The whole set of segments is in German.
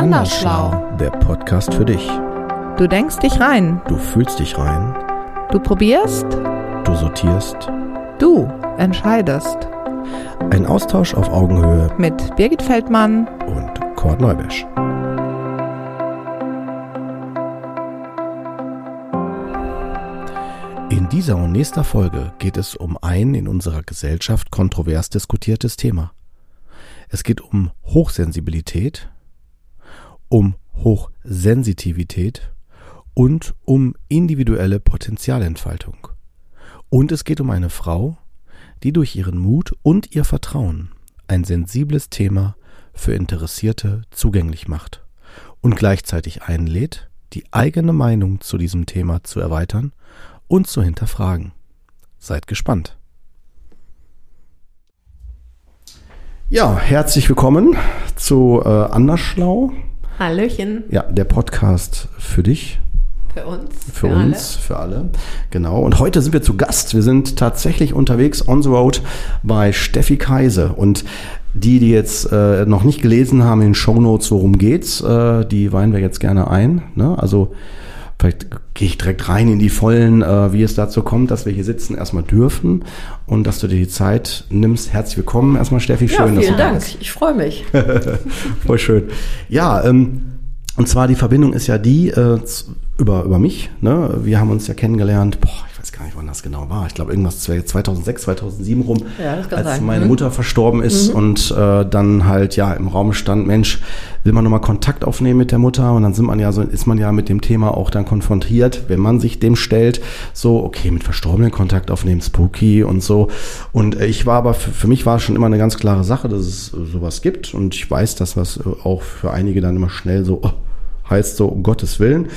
Andersschlau. Der Podcast für dich. Du denkst dich rein. Du fühlst dich rein. Du probierst. Du sortierst. Du entscheidest. Ein Austausch auf Augenhöhe Mit Birgit Feldmann. und Kurt Neubesch. In dieser und nächster Folge geht es um ein in unserer Gesellschaft kontrovers diskutiertes Thema. Es geht um Hochsensibilität, um Hochsensitivität und um individuelle Potenzialentfaltung. Und es geht um eine Frau, die durch ihren Mut und ihr Vertrauen ein sensibles Thema für Interessierte zugänglich macht und gleichzeitig einlädt, die eigene Meinung zu diesem Thema zu erweitern und zu hinterfragen. Seid gespannt. Ja, herzlich willkommen zu äh, Andersschlau. Hallöchen Ja, der Podcast für dich, für uns. für, uns, für alle. Genau. Und heute sind wir zu Gast. Wir sind tatsächlich unterwegs on the road bei Steffi Kaise. Und die, die jetzt äh, noch nicht gelesen haben in den Shownotes, worum geht's, äh, die weihen wir jetzt gerne ein. Ne? Also vielleicht gehe ich direkt rein in die Vollen, äh, wie es dazu kommt, dass wir hier sitzen, erstmal dürfen und dass du dir die Zeit nimmst. Herzlich willkommen erstmal, Steffi. Ja, Schön, dass vielen du da Dank. bist. Ich freue mich. Voll schön. Ja, ähm, und zwar die Verbindung ist ja die äh, über, über mich. Ne? Wir haben uns ja kennengelernt, boah, gar nicht, wann das genau war. Ich glaube, irgendwas zwei- 2006, 2007 rum, Ja, als sein. meine Mhm. Mutter verstorben ist und äh, dann halt ja im Raum stand, Mensch, will man nochmal Kontakt aufnehmen mit der Mutter? Und dann sind man ja so, ist man ja mit dem Thema auch dann konfrontiert, wenn man sich dem stellt, so, okay, mit Verstorbenen Kontakt aufnehmen, spooky und so. Und ich war aber, für, für mich war es schon immer eine ganz klare Sache, dass es sowas gibt. Und ich weiß, dass was auch für einige dann immer schnell so, oh, heißt so, um Gottes Willen.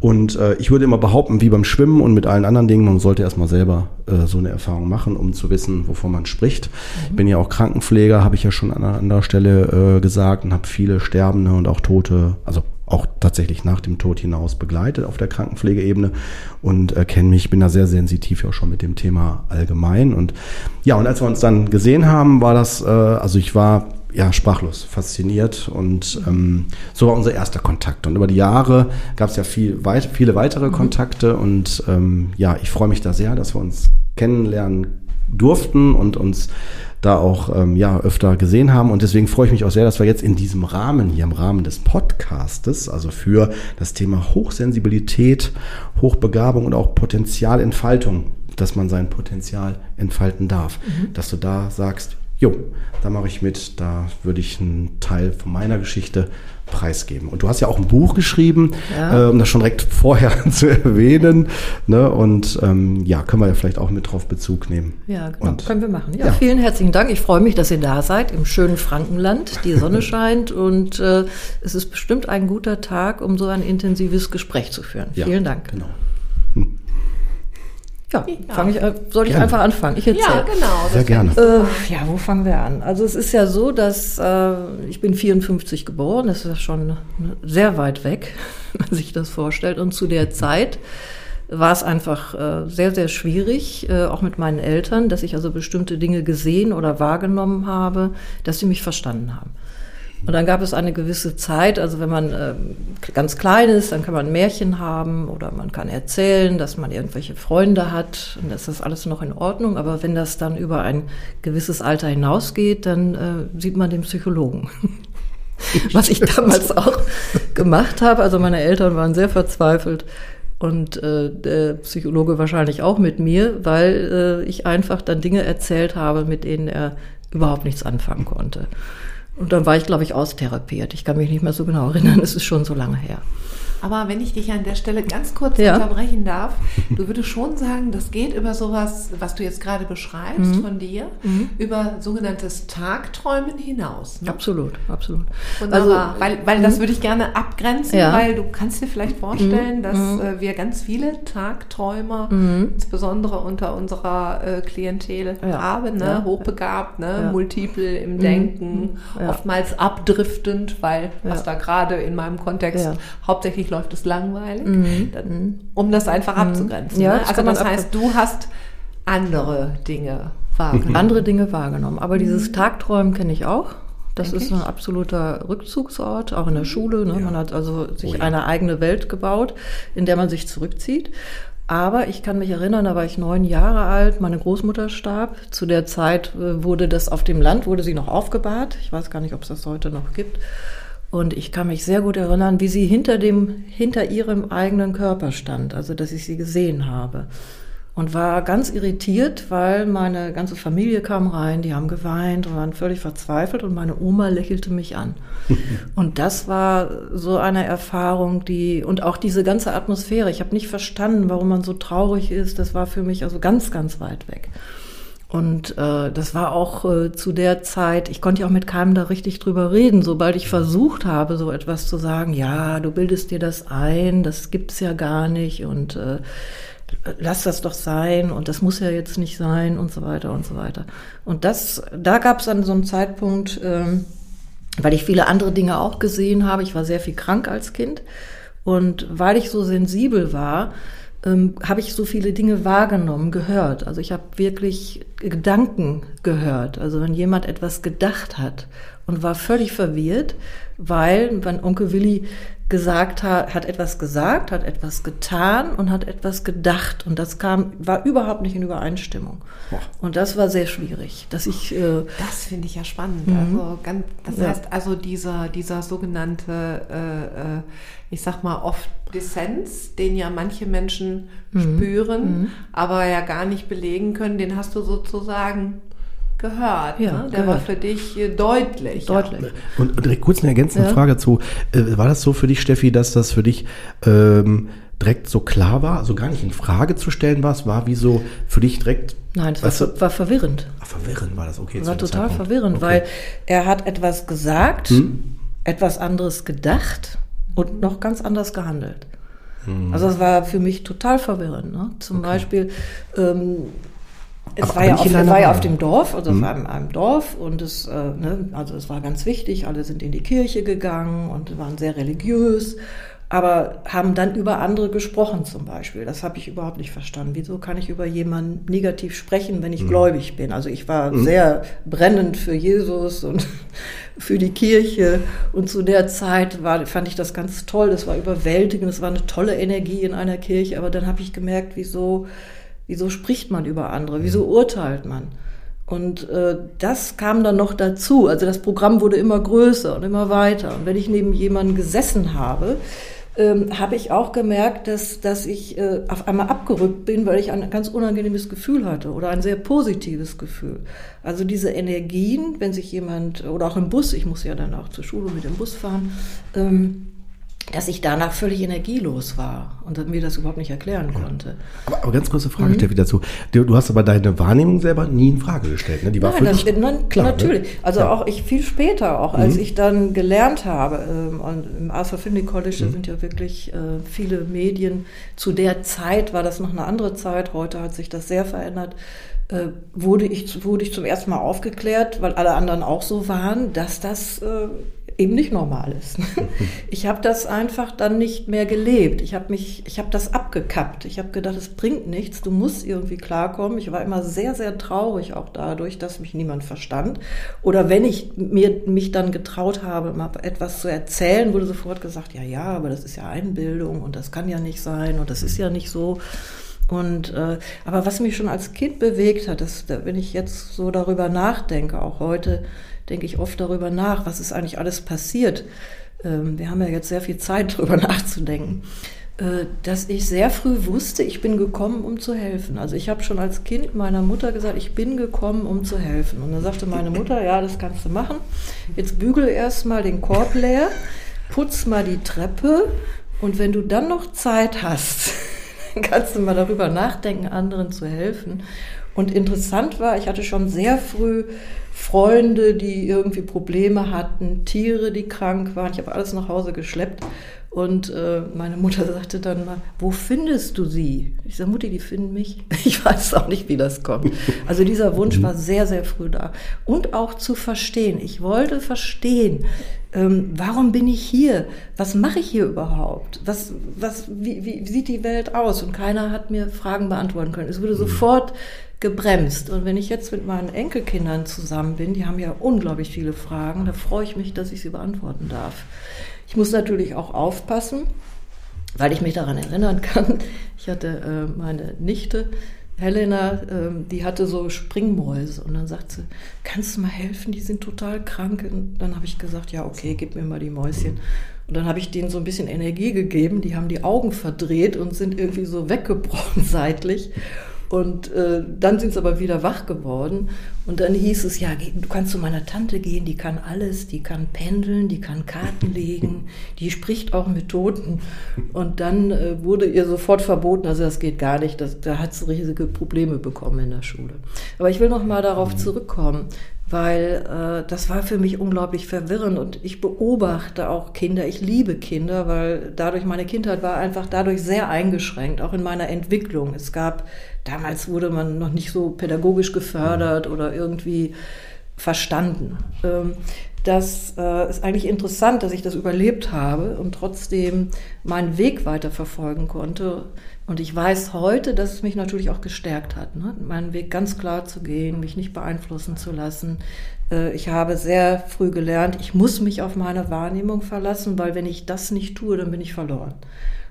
Und äh, ich würde immer behaupten, wie beim Schwimmen und mit allen anderen Dingen, man sollte erstmal selber äh, so eine Erfahrung machen, um zu wissen, wovon man spricht. Ich bin ja auch Krankenpfleger, habe ich ja schon an einer anderen Stelle äh, gesagt und habe viele Sterbende und auch Tote, also auch tatsächlich nach dem Tod hinaus begleitet auf der Krankenpflegeebene und äh, kenne mich, bin da sehr sensitiv ja schon mit dem Thema allgemein. Und ja, und als wir uns dann gesehen haben, war das, äh, also ich war ja, sprachlos, fasziniert und ähm, so war unser erster Kontakt. Und über die Jahre gab es ja viel, weit, viele weitere Kontakte und ähm, ja, ich freue mich da sehr, dass wir uns kennenlernen durften und uns da auch ähm, ja öfter gesehen haben. Und deswegen freue ich mich auch sehr, dass wir jetzt in diesem Rahmen hier im Rahmen des Podcastes, also für das Thema Hochsensibilität, Hochbegabung und auch Potenzialentfaltung, dass man sein Potenzial entfalten darf, dass du da sagst, Jo, da mache ich mit, da würde ich einen Teil von meiner Geschichte preisgeben. Und du hast ja auch ein Buch geschrieben, Ja. äh, um das schon direkt vorher zu erwähnen. Ne? Und ähm, ja, können wir ja vielleicht auch mit drauf Bezug nehmen. Ja, genau. Und, Können wir machen. Ja, ja. vielen herzlichen Dank. Ich freue mich, dass ihr da seid im schönen Frankenland. Die Sonne scheint und äh, es ist bestimmt ein guter Tag, um so ein intensives Gespräch zu führen. ja, Vielen Dank. Genau. Ja, fang ich, äh, soll ich Gerne. einfach anfangen? Ich erzähle. Ja, genau. Sehr gerne. Äh, ja, wo fangen wir an? Also es ist ja so, dass äh, ich bin 54 geboren, das ist ja schon ne, sehr weit weg, wenn man sich das vorstellt. Und zu der Zeit war es einfach äh, sehr, sehr schwierig, äh, auch mit meinen Eltern, dass ich also bestimmte Dinge gesehen oder wahrgenommen habe, dass sie mich verstanden haben. Und dann gab es eine gewisse Zeit, also wenn man ähm, ganz klein ist, dann kann man Märchen haben oder man kann erzählen, dass man irgendwelche Freunde hat und das ist alles noch in Ordnung. Aber wenn das dann über ein gewisses Alter hinausgeht, dann äh, sieht man den Psychologen. Was ich damals auch gemacht habe. Also meine Eltern waren sehr verzweifelt und äh, der Psychologe wahrscheinlich auch mit mir, weil äh, ich einfach dann Dinge erzählt habe, mit denen er überhaupt nichts anfangen konnte. Und dann war ich, glaube ich, austherapiert. Ich kann mich nicht mehr so genau erinnern, es ist schon so lange her. Aber wenn ich dich an der Stelle ganz kurz Ja. unterbrechen darf, du würdest schon sagen, das geht über sowas, was du jetzt gerade beschreibst Mhm. von dir, über sogenanntes Tagträumen hinaus. Ne? Absolut, absolut. Wunderbar, weil, weil das würde ich gerne abgrenzen, Mhm. Ja. Mhm. weil du kannst dir vielleicht vorstellen, dass äh, wir ganz viele Tagträumer, insbesondere unter unserer äh, Klientel Ja. haben, ne? Hochbegabt, ne? Mhm. multiple im Denken, oftmals abdriftend, weil was da gerade in meinem Kontext. Mhm. hauptsächlich läuft es langweilig, Dann, um das einfach abzugrenzen. Ja, ne? das Also kann man das heißt, du hast andere Dinge wahrgenommen. andere Dinge wahrgenommen. Aber dieses Tagträumen kenne ich auch Das ist ein absoluter Rückzugsort, auch in der Schule. Ne? Ja. Man hat also sich oh ja. eine eigene Welt gebaut, in der man sich zurückzieht. Aber ich kann mich erinnern, da war ich neun Jahre alt, meine Großmutter starb. Zu der Zeit äh, wurde das auf dem Land, wurde sie noch aufgebahrt. Ich weiß gar nicht, ob es das heute noch gibt. Und ich kann mich sehr gut erinnern, wie sie hinter dem, hinter ihrem eigenen Körper stand, also dass ich sie gesehen habe und war ganz irritiert, weil meine ganze Familie kam rein, die haben geweint und waren völlig verzweifelt und meine Oma lächelte mich an. und das war so eine Erfahrung, die und auch diese ganze Atmosphäre. Ich habe nicht verstanden, warum man so traurig ist. Das war für mich also ganz, ganz weit weg. Und äh, das war auch äh, zu der Zeit, ich konnte ja auch mit keinem da richtig drüber reden. Sobald ich versucht habe, so etwas zu sagen, ja, du bildest dir das ein, das gibt's ja gar nicht und äh, lass das doch sein und das muss ja jetzt nicht sein und so weiter und so weiter. Und das, da gab es an so einem Zeitpunkt, ähm, weil ich viele andere Dinge auch gesehen habe, ich war sehr viel krank als Kind und weil ich so sensibel war, ähm, habe ich so viele Dinge wahrgenommen, gehört. Also ich habe wirklich Gedanken gehört. Also wenn jemand etwas gedacht hat und war völlig verwirrt, weil wenn Onkel Willi gesagt hat, hat etwas gesagt, hat etwas getan und hat etwas gedacht. Und das kam, war überhaupt nicht in Übereinstimmung. Boah. Und das war sehr schwierig, dass ich. Äh, das finde ich ja spannend. Mhm. Also ganz, das ja. heißt also dieser, dieser sogenannte, äh, äh ich sag mal oft Dissens, den ja manche Menschen mhm. spüren, mhm. aber ja gar nicht belegen können, den hast du sozusagen gehört. Ja, ne? Der gehört. war für dich äh, deutlich. Deutlich. Und, und direkt kurz eine ergänzende ja. Frage zu. Äh, war das so für dich, Steffi, dass das für dich ähm, direkt so klar war, also gar nicht in Frage zu stellen war? Es war wie so für dich direkt. Nein, es war, war, verwirrend. Ach, verwirrend war das, okay. Es war total Zeitpunkt. verwirrend, okay. weil er hat etwas gesagt, hm? etwas anderes gedacht und noch ganz anders gehandelt. Hm. Also es war für mich total verwirrend. Ne? Zum okay. Beispiel, ähm, es aber war, ja auf, war ja auf dem Dorf, also mhm. auf einem, einem, Dorf und es, äh, ne, also es war ganz wichtig, alle sind in die Kirche gegangen und waren sehr religiös, aber haben dann über andere gesprochen zum Beispiel. Das habe ich überhaupt nicht verstanden. Wieso kann ich über jemanden negativ sprechen, wenn ich mhm. gläubig bin? Also ich war mhm. sehr brennend für Jesus und für die Kirche und zu der Zeit war, fand ich das ganz toll. Das war überwältigend, es war eine tolle Energie in einer Kirche, aber dann habe ich gemerkt, wieso Wieso spricht man über andere? Wieso mhm. urteilt man? Und äh, das kam dann noch dazu. Also das Programm wurde immer größer und immer weiter. Und wenn ich neben jemandem gesessen habe, ähm, habe ich auch gemerkt, dass, dass ich äh, auf einmal abgerückt bin, weil ich ein ganz unangenehmes Gefühl hatte oder ein sehr positives Gefühl. Also diese Energien, wenn sich jemand, oder auch im Bus, ich muss ja dann auch zur Schule mit dem Bus fahren, ähm, dass ich danach völlig energielos war und mir das überhaupt nicht erklären konnte. Aber, aber ganz kurze Frage, mhm. Steffi, dazu. Du, du, hast aber deine Wahrnehmung selber nie in Frage gestellt, ne? Die war nein, das, nein, klar, ne? natürlich. Ne? Also ja. auch ich viel später, auch als mhm. ich dann gelernt habe, ähm, und im Arthur Findlay College mhm. sind ja wirklich äh, viele Medien. Zu der Zeit war das noch eine andere Zeit, heute hat sich das sehr verändert äh, wurde ich, wurde ich zum ersten Mal aufgeklärt, weil alle anderen auch so waren, dass das äh, eben nicht normal ist. Ich habe das einfach dann nicht mehr gelebt. Ich habe mich, ich habe das abgekappt. Ich habe gedacht, es bringt nichts. Du musst irgendwie klarkommen. Ich war immer sehr, sehr traurig auch dadurch, dass mich niemand verstand. Oder wenn ich mir mich dann getraut habe, mal etwas zu erzählen, wurde sofort gesagt, ja, ja, aber das ist ja Einbildung und das kann ja nicht sein und das ist ja nicht so. Und äh, aber was mich schon als Kind bewegt hat, das, wenn ich jetzt so darüber nachdenke, auch heute, denke ich oft darüber nach, was ist eigentlich alles passiert. Ähm, wir haben ja jetzt sehr viel Zeit darüber nachzudenken äh, dass ich sehr früh wusste, ich bin gekommen, um zu helfen. Also ich habe schon als Kind meiner Mutter gesagt, ich bin gekommen, um zu helfen. Und dann sagte meine Mutter, ja, das kannst du machen. Jetzt bügel erst mal den Korb leer, putz mal die Treppe und wenn du dann noch Zeit hast, kannst du mal darüber nachdenken, anderen zu helfen. Und interessant war, ich hatte schon sehr früh Freunde, die irgendwie Probleme hatten, Tiere, die krank waren. Ich habe alles nach Hause geschleppt. Und äh, meine Mutter sagte dann mal, wo findest du sie? Ich sage, Mutti, die finden mich. Ich weiß auch nicht, wie das kommt. Also dieser Wunsch war sehr, sehr früh da. Und auch zu verstehen. Ich wollte verstehen, ähm, warum bin ich hier? Was mache ich hier überhaupt? Was, was, wie, wie sieht die Welt aus? Und keiner hat mir Fragen beantworten können. Es wurde sofort gebremst. Und wenn ich jetzt mit meinen Enkelkindern zusammen bin, die haben ja unglaublich viele Fragen, da freue ich mich, dass ich sie beantworten darf. Ich muss natürlich auch aufpassen, weil ich mich daran erinnern kann. Ich hatte äh, meine Nichte, Helena, ähm, die hatte so Springmäuse und dann sagt sie, kannst du mal helfen, die sind total krank. Und dann habe ich gesagt, ja, okay, gib mir mal die Mäuschen. Und dann habe ich denen so ein bisschen Energie gegeben, die haben die Augen verdreht und sind irgendwie so weggebrochen seitlich. Und äh, dann sind sie aber wieder wach geworden. Und dann hieß es, ja, du kannst zu meiner Tante gehen, die kann alles, die kann pendeln, die kann Karten legen, die spricht auch mit Toten. Und dann äh, wurde ihr sofort verboten, also das geht gar nicht, das, da hat sie riesige Probleme bekommen in der Schule. Aber ich will noch mal darauf zurückkommen weil äh, das war für mich unglaublich verwirrend und ich beobachte auch Kinder. Ich liebe Kinder, weil dadurch meine Kindheit war einfach dadurch sehr eingeschränkt, auch in meiner Entwicklung. Es gab damals wurde man noch nicht so pädagogisch gefördert oder irgendwie verstanden. Ähm, das äh, ist eigentlich interessant, dass ich das überlebt habe und trotzdem meinen Weg weiter verfolgen konnte. Und ich weiß heute, dass es mich natürlich auch gestärkt hat, ne? meinen Weg ganz klar zu gehen, mich nicht beeinflussen zu lassen. Äh, ich habe sehr früh gelernt, ich muss mich auf meine Wahrnehmung verlassen, weil wenn ich das nicht tue, dann bin ich verloren.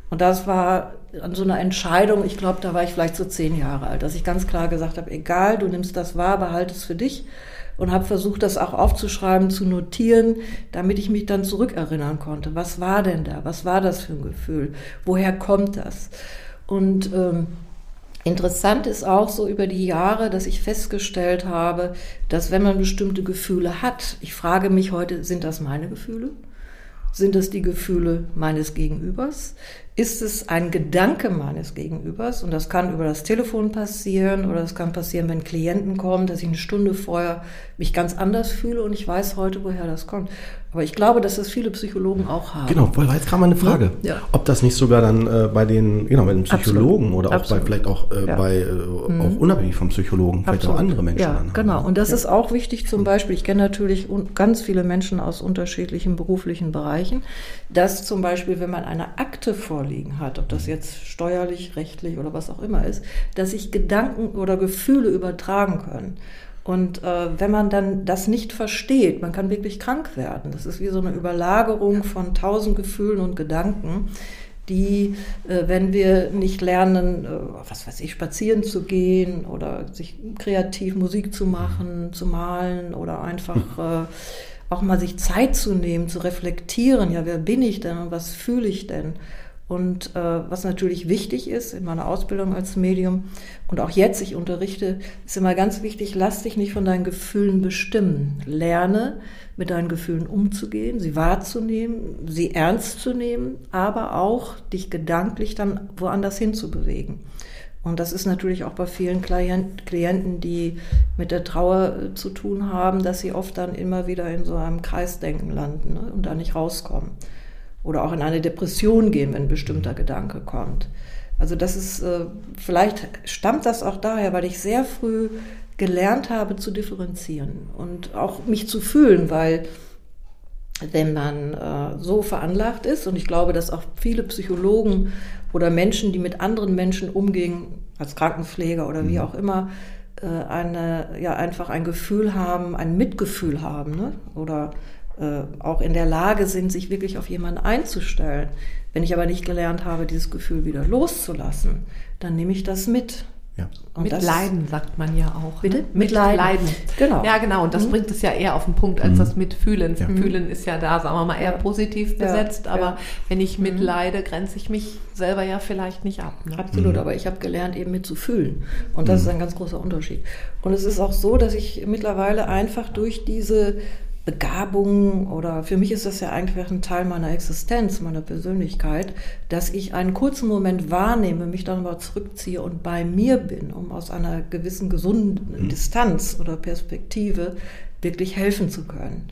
Und das war an so einer Entscheidung, ich glaube, da war ich vielleicht so zehn Jahre alt, dass ich ganz klar gesagt habe, egal, du nimmst das wahr, behalte es für dich und habe versucht, das auch aufzuschreiben, zu notieren, damit ich mich dann zurückerinnern konnte. Was war denn da? Was war das für ein Gefühl? Woher kommt das? Und ähm, interessant ist auch so über die Jahre, dass ich festgestellt habe, dass wenn man bestimmte Gefühle hat, ich frage mich heute, sind das meine Gefühle? Sind es die Gefühle meines Gegenübers? Ist es ein Gedanke meines Gegenübers? Und das kann über das Telefon passieren oder es kann passieren, wenn Klienten kommen, dass ich eine Stunde vorher mich ganz anders fühle und ich weiß heute, woher das kommt. Aber ich glaube, dass das viele Psychologen auch haben. Genau, weil jetzt kam eine Frage, ja. ob das nicht sogar dann äh, bei den, genau, bei den Psychologen Absolut. oder auch Absolut. bei vielleicht auch äh, ja. bei äh, mhm. auch unabhängig vom Psychologen, vielleicht Absolut. auch andere Menschen. Ja, anhaben. genau. Und das ja. ist auch wichtig. Zum Beispiel, ich kenne natürlich ganz viele Menschen aus unterschiedlichen beruflichen Bereichen, dass zum Beispiel, wenn man eine Akte vorliegen hat, ob das jetzt steuerlich, rechtlich oder was auch immer ist, dass sich Gedanken oder Gefühle übertragen können. Und äh, wenn man dann das nicht versteht, man kann wirklich krank werden. Das ist wie so eine Überlagerung von tausend Gefühlen und Gedanken, die, äh, wenn wir nicht lernen, äh, was weiß ich, spazieren zu gehen oder sich kreativ Musik zu machen, zu malen oder einfach äh, auch mal sich Zeit zu nehmen, zu reflektieren, ja, wer bin ich denn und was fühle ich denn? Und äh, was natürlich wichtig ist in meiner Ausbildung als Medium und auch jetzt, ich unterrichte, ist immer ganz wichtig, lass dich nicht von deinen Gefühlen bestimmen. Lerne, mit deinen Gefühlen umzugehen, sie wahrzunehmen, sie ernst zu nehmen, aber auch dich gedanklich dann woanders hinzubewegen. Und das ist natürlich auch bei vielen Klienten, die mit der Trauer äh, zu tun haben, dass sie oft dann immer wieder in so einem Kreisdenken landen ne, und da nicht rauskommen oder auch in eine Depression gehen, wenn ein bestimmter Gedanke kommt. Also das ist, äh, vielleicht stammt das auch daher, weil ich sehr früh gelernt habe zu differenzieren und auch mich zu fühlen, weil wenn man äh, so veranlagt ist, und ich glaube, dass auch viele Psychologen oder Menschen, die mit anderen Menschen umgehen, als Krankenpfleger oder wie mhm. auch immer, äh, eine, ja, einfach ein Gefühl haben, ein Mitgefühl haben, ne? oder äh, auch in der Lage sind, sich wirklich auf jemanden einzustellen. Wenn ich aber nicht gelernt habe, dieses Gefühl wieder loszulassen, dann nehme ich das mit. Ja. mit das, Leiden sagt man ja auch. Bitte? Ne? Mit, mit Leiden. Leiden. Genau. Ja, genau. Und das mhm. bringt es ja eher auf den Punkt als mhm. das Mitfühlen. Ja. Fühlen ist ja da, sagen wir mal, eher positiv besetzt. Ja. Aber wenn ich mitleide, mhm. grenze ich mich selber ja vielleicht nicht ab. Ne? Absolut. Mhm. Aber ich habe gelernt, eben mitzufühlen. Und das mhm. ist ein ganz großer Unterschied. Und es ist auch so, dass ich mittlerweile einfach durch diese Begabung oder für mich ist das ja eigentlich ein Teil meiner Existenz, meiner Persönlichkeit, dass ich einen kurzen Moment wahrnehme, mich dann aber zurückziehe und bei mir bin, um aus einer gewissen gesunden mhm. Distanz oder Perspektive wirklich helfen zu können.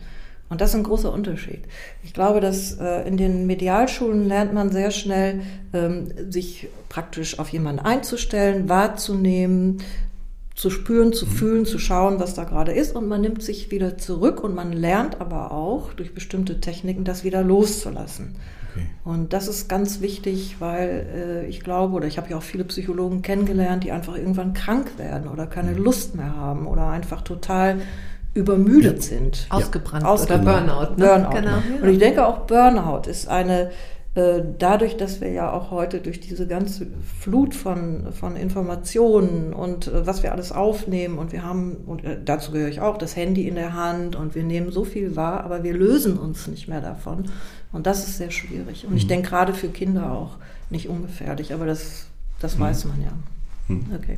Und das ist ein großer Unterschied. Ich glaube, dass äh, in den Medialschulen lernt man sehr schnell, ähm, sich praktisch auf jemanden einzustellen, wahrzunehmen, zu spüren, zu mhm. fühlen, zu schauen, was da gerade ist. Und man nimmt sich wieder zurück und man lernt aber auch durch bestimmte Techniken, das wieder loszulassen. Okay. Und das ist ganz wichtig, weil äh, ich glaube, oder ich habe ja auch viele Psychologen kennengelernt, die einfach irgendwann krank werden oder keine mhm. Lust mehr haben oder einfach total übermüdet ja. sind. Ausgebrannt, Ausgebrannt oder Burnout. Ne? Burnout. Genau. Und ich denke auch Burnout ist eine dadurch, dass wir ja auch heute durch diese ganze Flut von, von Informationen und äh, was wir alles aufnehmen und wir haben, und äh, dazu gehöre ich auch, das Handy in der Hand und wir nehmen so viel wahr, aber wir lösen uns nicht mehr davon. Und das ist sehr schwierig. Und mhm. ich denke gerade für Kinder auch nicht ungefährlich, aber das, das mhm. weiß man ja. Mhm. Okay.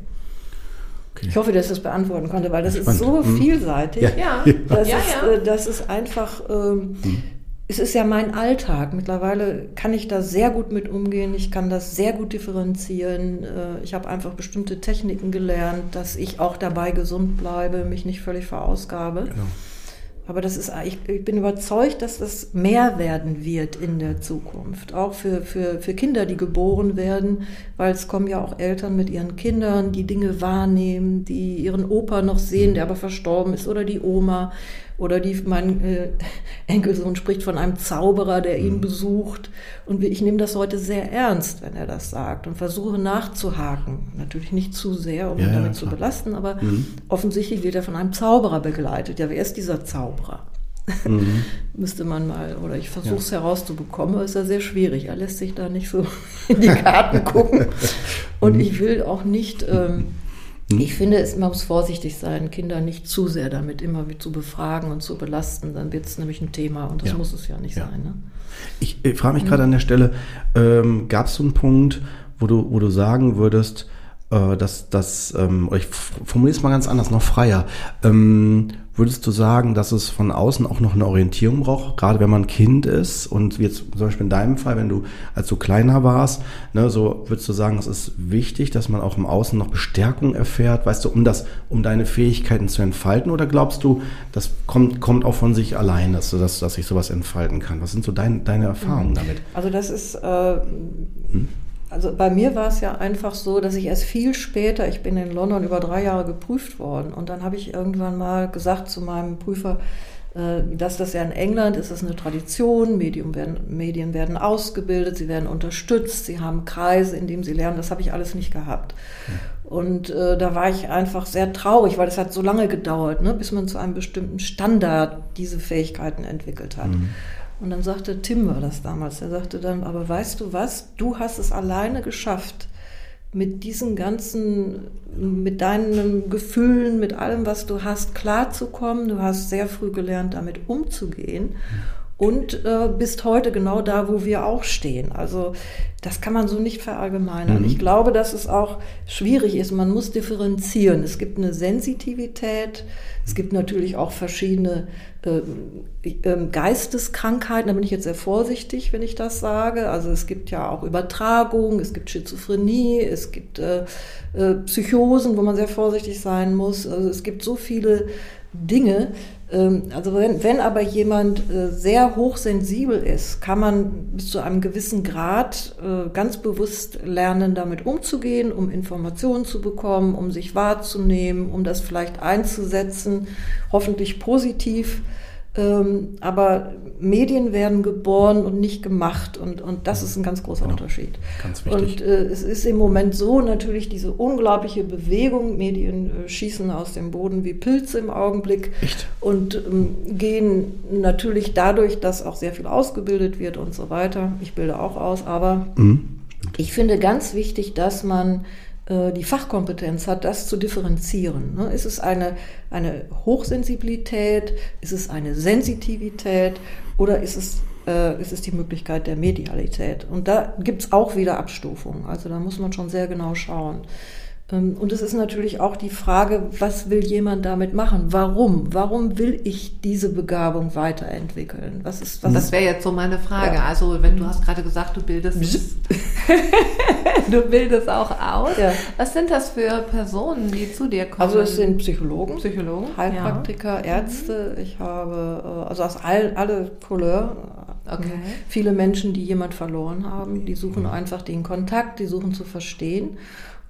Okay. Ich hoffe, dass ich das beantworten konnte, weil das Spannend. ist so mhm. vielseitig. Ja. Das, ja, ist, ja. das ist einfach, ähm, mhm es ist ja mein Alltag. Mittlerweile kann ich da sehr gut mit umgehen. Ich kann das sehr gut differenzieren. Äh, ich habe einfach bestimmte Techniken gelernt, dass ich auch dabei gesund bleibe, mich nicht völlig verausgabe. Genau. Aber das ist, ich, ich, bin überzeugt, dass das mehr werden wird in der Zukunft. Auch für, für, für Kinder, die geboren werden, weil es kommen ja auch Eltern mit ihren Kindern, die Dinge wahrnehmen, die ihren Opa noch sehen, der aber verstorben ist, oder die Oma. Oder die, mein äh, Enkelsohn spricht von einem Zauberer, der ihn mhm. besucht. Und ich nehme das heute sehr ernst, wenn er das sagt und versuche nachzuhaken. Natürlich nicht zu sehr, um ja, ihn damit ja, zu belasten, aber mhm. offensichtlich wird er von einem Zauberer begleitet. Ja, wer ist dieser Zauberer? Mhm. Müsste man mal, oder ich versuche es ja. herauszubekommen, aber ist ja sehr schwierig. Er lässt sich da nicht so in die Karten gucken. Und mhm. ich will auch nicht. Ähm, hm? Ich finde, es, man muss vorsichtig sein, Kinder nicht zu sehr damit immer zu befragen und zu belasten. Dann wird es nämlich ein Thema und das ja. muss es ja nicht ja. sein. Ne? Ich, ich frage mich gerade an der Stelle, ähm, gab es so einen Punkt, wo du, wo du sagen würdest, äh, dass das, ähm, ich formuliere es mal ganz anders, noch freier. Ähm, würdest du sagen, dass es von außen auch noch eine Orientierung braucht, gerade wenn man Kind ist und jetzt zum Beispiel in deinem Fall, wenn du als du kleiner warst, ne, so würdest du sagen, es ist wichtig, dass man auch im Außen noch Bestärkung erfährt, weißt du, um das, um deine Fähigkeiten zu entfalten, oder glaubst du, das kommt, kommt auch von sich allein, dass du das, dass ich sowas entfalten kann? Was sind so dein, deine Erfahrungen damit? Also das ist äh, hm? Also bei mir war es ja einfach so, dass ich erst viel später, ich bin in London über drei Jahre geprüft worden und dann habe ich irgendwann mal gesagt zu meinem Prüfer, äh, dass das ja in England ist, das eine Tradition, Medien werden, Medien werden ausgebildet, sie werden unterstützt, sie haben Kreise, in denen sie lernen, das habe ich alles nicht gehabt. Und äh, da war ich einfach sehr traurig, weil es hat so lange gedauert, ne, bis man zu einem bestimmten Standard diese Fähigkeiten entwickelt hat. Mhm. Und dann sagte Tim war das damals, er sagte dann, aber weißt du was, du hast es alleine geschafft, mit diesen ganzen, mit deinen Gefühlen, mit allem, was du hast, klarzukommen. Du hast sehr früh gelernt, damit umzugehen und äh, bist heute genau da, wo wir auch stehen. Also das kann man so nicht verallgemeinern. Mhm. Ich glaube, dass es auch schwierig ist. Man muss differenzieren. Es gibt eine Sensitivität, es gibt natürlich auch verschiedene äh, äh, Geisteskrankheiten. Da bin ich jetzt sehr vorsichtig, wenn ich das sage. Also es gibt ja auch Übertragung, es gibt Schizophrenie, es gibt äh, äh Psychosen, wo man sehr vorsichtig sein muss. Also es gibt so viele Dinge, ähm, also wenn, wenn aber jemand äh, sehr hochsensibel ist, kann man bis zu einem gewissen Grad äh, ganz bewusst lernen, damit umzugehen, um Informationen zu bekommen, um sich wahrzunehmen, um das vielleicht einzusetzen, hoffentlich positiv. Ähm, aber Medien werden geboren und nicht gemacht und, und das ist ein ganz großer genau. Unterschied. Ganz wichtig. Und äh, es ist im Moment so natürlich diese unglaubliche Bewegung, Medien äh, schießen aus dem Boden wie Pilze im Augenblick Echt? und ähm, gehen natürlich dadurch, dass auch sehr viel ausgebildet wird und so weiter. Ich bilde auch aus, aber mhm. ich finde ganz wichtig, dass man die Fachkompetenz hat, das zu differenzieren. Ne? Ist es eine, eine Hochsensibilität, ist es eine Sensitivität oder ist es, äh, ist es die Möglichkeit der Medialität? Und da gibt es auch wieder Abstufungen. Also da muss man schon sehr genau schauen. Ähm, und es ist natürlich auch die Frage, was will jemand damit machen? Warum? Warum will ich diese Begabung weiterentwickeln? Was ist, was das wäre jetzt so meine Frage. Ja. Also, wenn du hast gerade gesagt, du bildest, du bildest auch aus. Ja. Was sind das für Personen, die zu dir kommen? Also, es sind Psychologen, Psychologen Heilpraktiker, ja. Ärzte. Ich habe, äh, also aus all, alle Couleur, okay. viele Menschen, die jemand verloren haben, die suchen einfach den Kontakt, die suchen zu verstehen.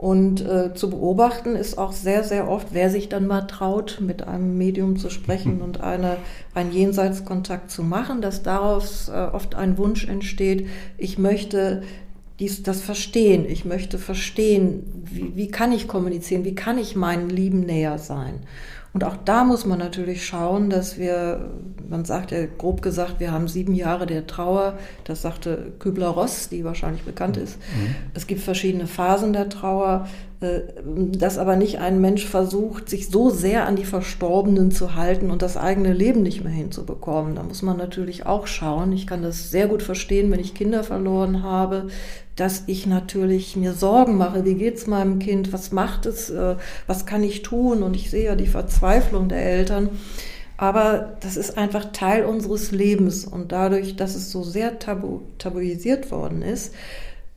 Und äh, zu beobachten ist auch sehr, sehr oft, wer sich dann mal traut, mit einem Medium zu sprechen mhm. und eine, einen Jenseitskontakt zu machen, dass daraus äh, oft ein Wunsch entsteht, ich möchte dies, das verstehen, ich möchte verstehen, wie, wie kann ich kommunizieren, wie kann ich meinen Lieben näher sein. Und auch da muss man natürlich schauen, dass wir, man sagt ja grob gesagt, wir haben sieben Jahre der Trauer. Das sagte Kübler-Ross, die wahrscheinlich bekannt ist. Mhm. Es gibt verschiedene Phasen der Trauer. Äh, dass aber nicht ein Mensch versucht, sich so sehr an die Verstorbenen zu halten und das eigene Leben nicht mehr hinzubekommen. Da muss man natürlich auch schauen. Ich kann das sehr gut verstehen, wenn ich Kinder verloren habe, dass ich natürlich mir Sorgen mache. Wie geht's meinem Kind? Was macht es? Äh, was kann ich tun? Und ich sehe ja die Verzweiflung der Eltern. Aber das ist einfach Teil unseres Lebens. Und dadurch, dass es so sehr tabu, tabuisiert worden ist,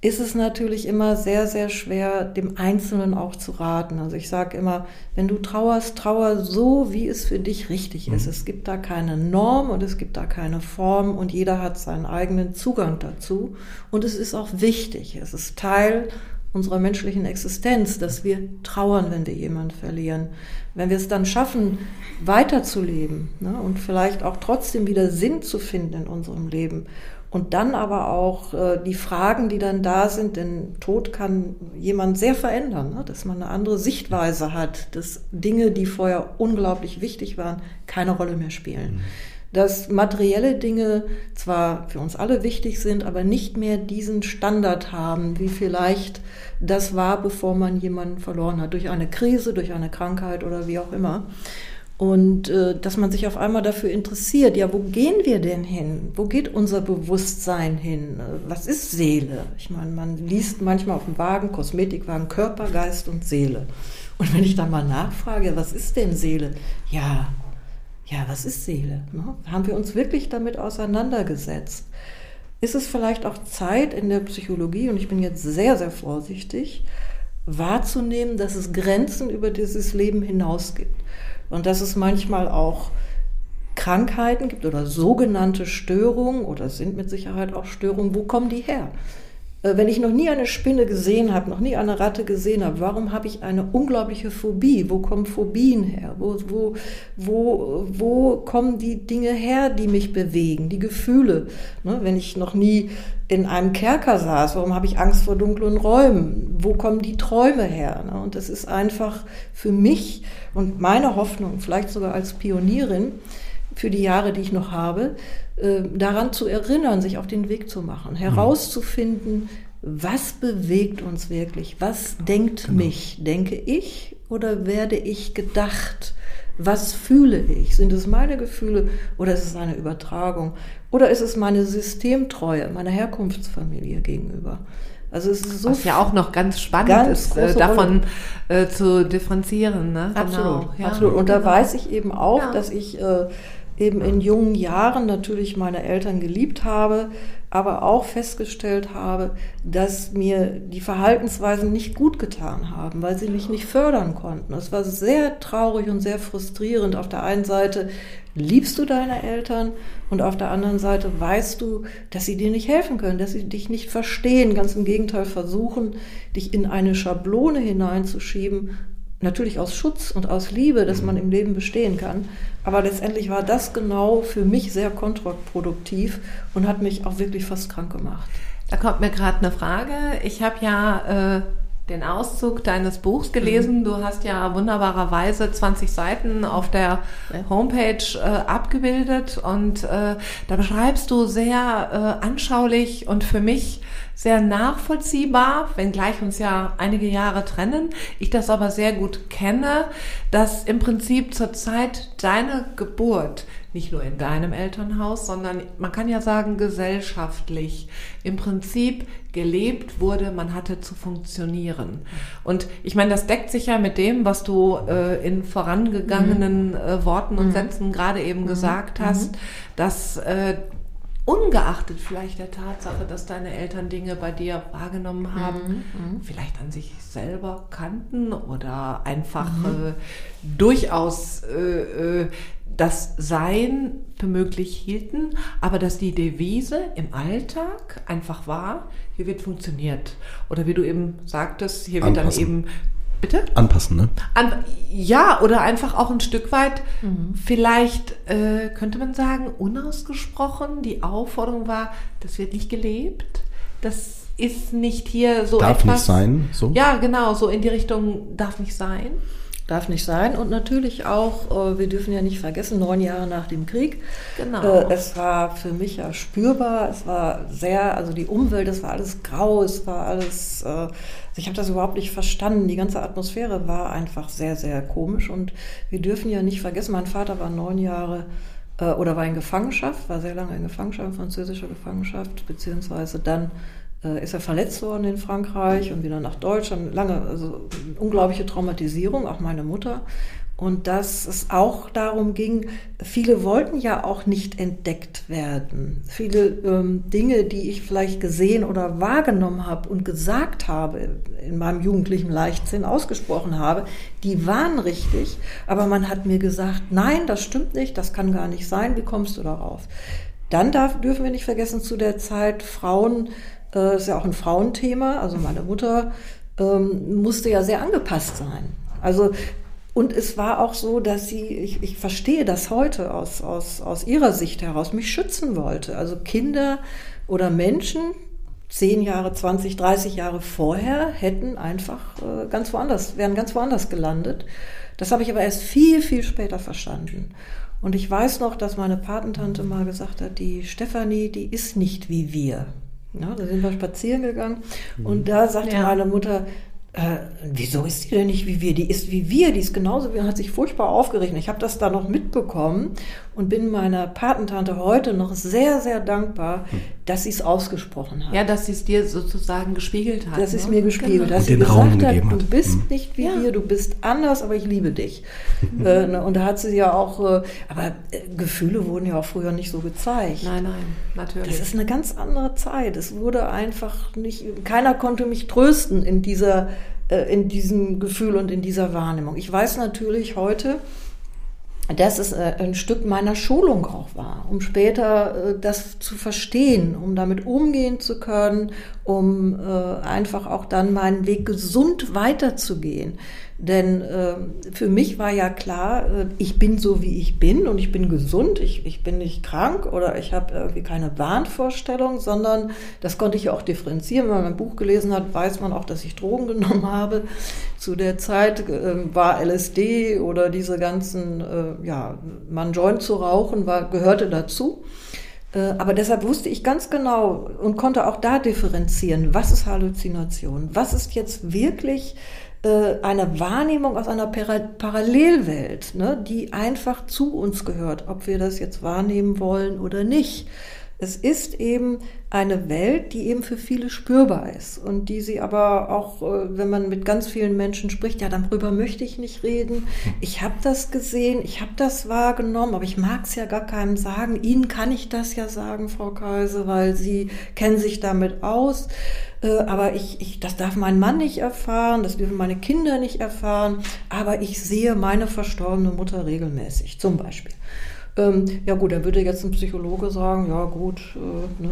ist es natürlich immer sehr, sehr schwer, dem Einzelnen auch zu raten. Also ich sage immer, wenn du trauerst, trauer so, wie es für dich richtig ist. Mhm. Es gibt da keine Norm und es gibt da keine Form und jeder hat seinen eigenen Zugang dazu. Und es ist auch wichtig. Es ist Teil unserer menschlichen Existenz, dass wir trauern, wenn wir jemanden verlieren. Wenn wir es dann schaffen, weiterzuleben ne, und vielleicht auch trotzdem wieder Sinn zu finden in unserem Leben und dann aber auch äh, die Fragen, die dann da sind, denn Tod kann jemand sehr verändern, ne? dass man eine andere Sichtweise hat, dass Dinge, die vorher unglaublich wichtig waren, keine Rolle mehr spielen. Mhm. Dass materielle Dinge zwar für uns alle wichtig sind, aber nicht mehr diesen Standard haben, wie vielleicht das war, bevor man jemanden verloren hat, durch eine Krise, durch eine Krankheit oder wie auch immer. Und äh, dass man sich auf einmal dafür interessiert, ja, wo gehen wir denn hin? Wo geht unser Bewusstsein hin? Was ist Seele? Ich meine, man liest manchmal auf dem Wagen, Kosmetikwagen, Körper, Geist und Seele. Und wenn ich dann mal nachfrage, was ist denn Seele? Ja, ja, was ist Seele? Ne? Haben wir uns wirklich damit auseinandergesetzt? Ist es vielleicht auch Zeit in der Psychologie, und ich bin jetzt sehr, sehr vorsichtig, wahrzunehmen, dass es Grenzen über dieses Leben hinaus gibt? Und dass es manchmal auch Krankheiten gibt oder sogenannte Störungen oder sind mit Sicherheit auch Störungen. Wo kommen die her? Äh, wenn ich noch nie eine Spinne gesehen habe, noch nie eine Ratte gesehen habe, warum habe ich eine unglaubliche Phobie? Wo kommen Phobien her? Wo, wo, wo, wo kommen die Dinge her, die mich bewegen, die Gefühle? Ne, wenn ich noch nie in einem Kerker saß, warum habe ich Angst vor dunklen Räumen? Wo kommen die Träume her? Ne? Und das ist einfach für mich und meine Hoffnung, vielleicht sogar als Pionierin für die Jahre, die ich noch habe, äh, daran zu erinnern, sich auf den Weg zu machen, herauszufinden, was bewegt uns wirklich, was denkt genau. mich, denke ich oder werde ich gedacht? Was fühle ich? Sind es meine Gefühle oder ist es eine Übertragung? Oder ist es meine Systemtreue, meiner Herkunftsfamilie gegenüber? Also es ist so Was ja auch noch ganz spannend ganz ist, äh, davon äh, zu differenzieren. Ne? Absolut, genau, ja. absolut. Und da genau. weiß ich eben auch, ja. dass ich äh, eben in jungen Jahren natürlich meine Eltern geliebt habe, aber auch festgestellt habe, dass mir die Verhaltensweisen nicht gut getan haben, weil sie mich nicht fördern konnten. Es war sehr traurig und sehr frustrierend. Auf der einen Seite liebst du deine Eltern und auf der anderen Seite weißt du, dass sie dir nicht helfen können, dass sie dich nicht verstehen, ganz im Gegenteil versuchen, dich in eine Schablone hineinzuschieben, natürlich aus Schutz und aus Liebe, dass man im Leben bestehen kann. Aber letztendlich war das genau für mich sehr kontraproduktiv und hat mich auch wirklich fast krank gemacht. Da kommt mir gerade eine Frage. Ich habe ja äh, den Auszug deines Buchs gelesen. Mhm. Du hast ja wunderbarerweise 20 Seiten auf der Homepage äh, abgebildet und äh, da beschreibst du sehr äh, anschaulich und für mich sehr nachvollziehbar, wenngleich uns ja einige Jahre trennen, ich das aber sehr gut kenne, dass im Prinzip zur Zeit deiner Geburt nicht nur in deinem Elternhaus, sondern man kann ja sagen gesellschaftlich im Prinzip gelebt wurde, man hatte zu funktionieren. Und ich meine, das deckt sich ja mit dem, was du äh, in vorangegangenen mhm. äh, Worten und mhm. Sätzen gerade eben mhm. gesagt hast, mhm. dass äh, ungeachtet vielleicht der Tatsache, dass deine Eltern Dinge bei dir wahrgenommen haben, mhm, mhm. vielleicht an sich selber kannten oder einfach mhm. äh, durchaus äh, äh, das Sein für möglich hielten, aber dass die Devise im Alltag einfach war, hier wird funktioniert. Oder wie du eben sagtest, hier wird Anpassen. dann eben Bitte? Anpassen, ne? An, ja, oder einfach auch ein Stück weit, mhm. vielleicht äh, könnte man sagen, unausgesprochen. Die Aufforderung war, das wird nicht gelebt. Das ist nicht hier so darf etwas. Darf nicht sein, so? Ja, genau, so in die Richtung darf nicht sein. Darf nicht sein. Und natürlich auch, äh, wir dürfen ja nicht vergessen, neun Jahre nach dem Krieg. Genau. Äh, es war für mich ja spürbar. Es war sehr, also die Umwelt, es war alles grau, es war alles, äh, ich habe das überhaupt nicht verstanden. Die ganze Atmosphäre war einfach sehr, sehr komisch. Und wir dürfen ja nicht vergessen, mein Vater war neun Jahre oder war in Gefangenschaft, war sehr lange in Gefangenschaft, in französischer Gefangenschaft, beziehungsweise dann ist er verletzt worden in Frankreich und wieder nach Deutschland. Lange, also unglaubliche Traumatisierung, auch meine Mutter. Und dass es auch darum ging, viele wollten ja auch nicht entdeckt werden. Viele ähm, Dinge, die ich vielleicht gesehen oder wahrgenommen habe und gesagt habe, in meinem jugendlichen Leichtsinn ausgesprochen habe, die waren richtig, aber man hat mir gesagt, nein, das stimmt nicht, das kann gar nicht sein, wie kommst du darauf? Dann darf, dürfen wir nicht vergessen, zu der Zeit Frauen äh, ist ja auch ein Frauenthema. Also meine Mutter ähm, musste ja sehr angepasst sein. Also und es war auch so, dass sie, ich, ich verstehe das heute aus, aus, aus ihrer Sicht heraus, mich schützen wollte. Also Kinder oder Menschen, zehn Jahre, 20, 30 Jahre vorher, hätten einfach äh, ganz woanders, wären ganz woanders gelandet. Das habe ich aber erst viel, viel später verstanden. Und ich weiß noch, dass meine Patentante mal gesagt hat, die Stefanie, die ist nicht wie wir. Ja, da sind wir spazieren gegangen und da sagte ja. meine Mutter, äh, wieso ist die denn nicht wie wir? Die ist wie wir, die ist genauso wie hat sich furchtbar aufgeregt. Ich habe das da noch mitbekommen und bin meiner Patentante heute noch sehr, sehr dankbar, hm. dass sie es ausgesprochen hat. Ja, dass sie es dir sozusagen gespiegelt hat. Dass sie es ne? mir gespiegelt genau. dass sie gesagt hat, du bist hm. nicht wie ja. wir, du bist anders, aber ich liebe dich. äh, ne, und da hat sie ja auch, äh, aber äh, Gefühle wurden ja auch früher nicht so gezeigt. Nein, nein, natürlich. Das ist eine ganz andere Zeit. Es wurde einfach nicht, keiner konnte mich trösten in dieser in diesem Gefühl und in dieser Wahrnehmung. Ich weiß natürlich heute, dass es äh, ein Stück meiner Schulung auch war, um später äh, das zu verstehen, um damit umgehen zu können, um einfach auch dann meinen Weg gesund weiterzugehen. Denn äh, für mich war ja klar, äh, ich bin so, wie ich bin und ich bin gesund, ich, ich bin nicht krank oder ich habe irgendwie keine Wahnvorstellung, sondern das konnte ich ja auch differenzieren. Wenn man ein Buch gelesen hat, weiß man auch, dass ich Drogen genommen habe. Zu der Zeit äh, war LSD oder diese ganzen, äh, ja, man Joint zu rauchen, war, gehörte dazu. Äh, aber deshalb wusste ich ganz genau und konnte auch da differenzieren, was ist Halluzination, was ist jetzt wirklich äh, eine Wahrnehmung aus einer Parallelwelt, ne, die einfach zu uns gehört, ob wir das jetzt wahrnehmen wollen oder nicht. Es ist eben eine Welt, die eben für viele spürbar ist und die sie aber auch, äh, wenn man mit ganz vielen Menschen spricht, ja, darüber möchte ich nicht reden. Ich habe das gesehen, ich habe das wahrgenommen, aber ich mag es ja gar keinem sagen. Ihnen kann ich das ja sagen, Frau Kaiser, weil Sie kennen sich damit aus. Äh, aber ich, ich, das darf mein Mann nicht erfahren, das dürfen meine Kinder nicht erfahren. Aber ich sehe meine verstorbene Mutter regelmäßig, zum Beispiel. Ähm, ja gut, dann würde jetzt ein Psychologe sagen, ja gut, äh, ne?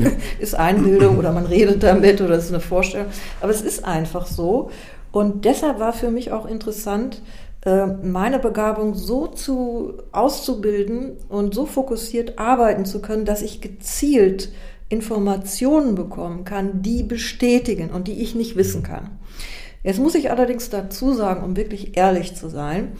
ja. ist Einbildung oder man redet damit oder ist eine Vorstellung. Aber es ist einfach so. Und deshalb war für mich auch interessant, äh, meine Begabung so zu auszubilden und so fokussiert arbeiten zu können, dass ich gezielt Informationen bekommen kann, die bestätigen und die ich nicht wissen kann. Jetzt muss ich allerdings dazu sagen, um wirklich ehrlich zu sein,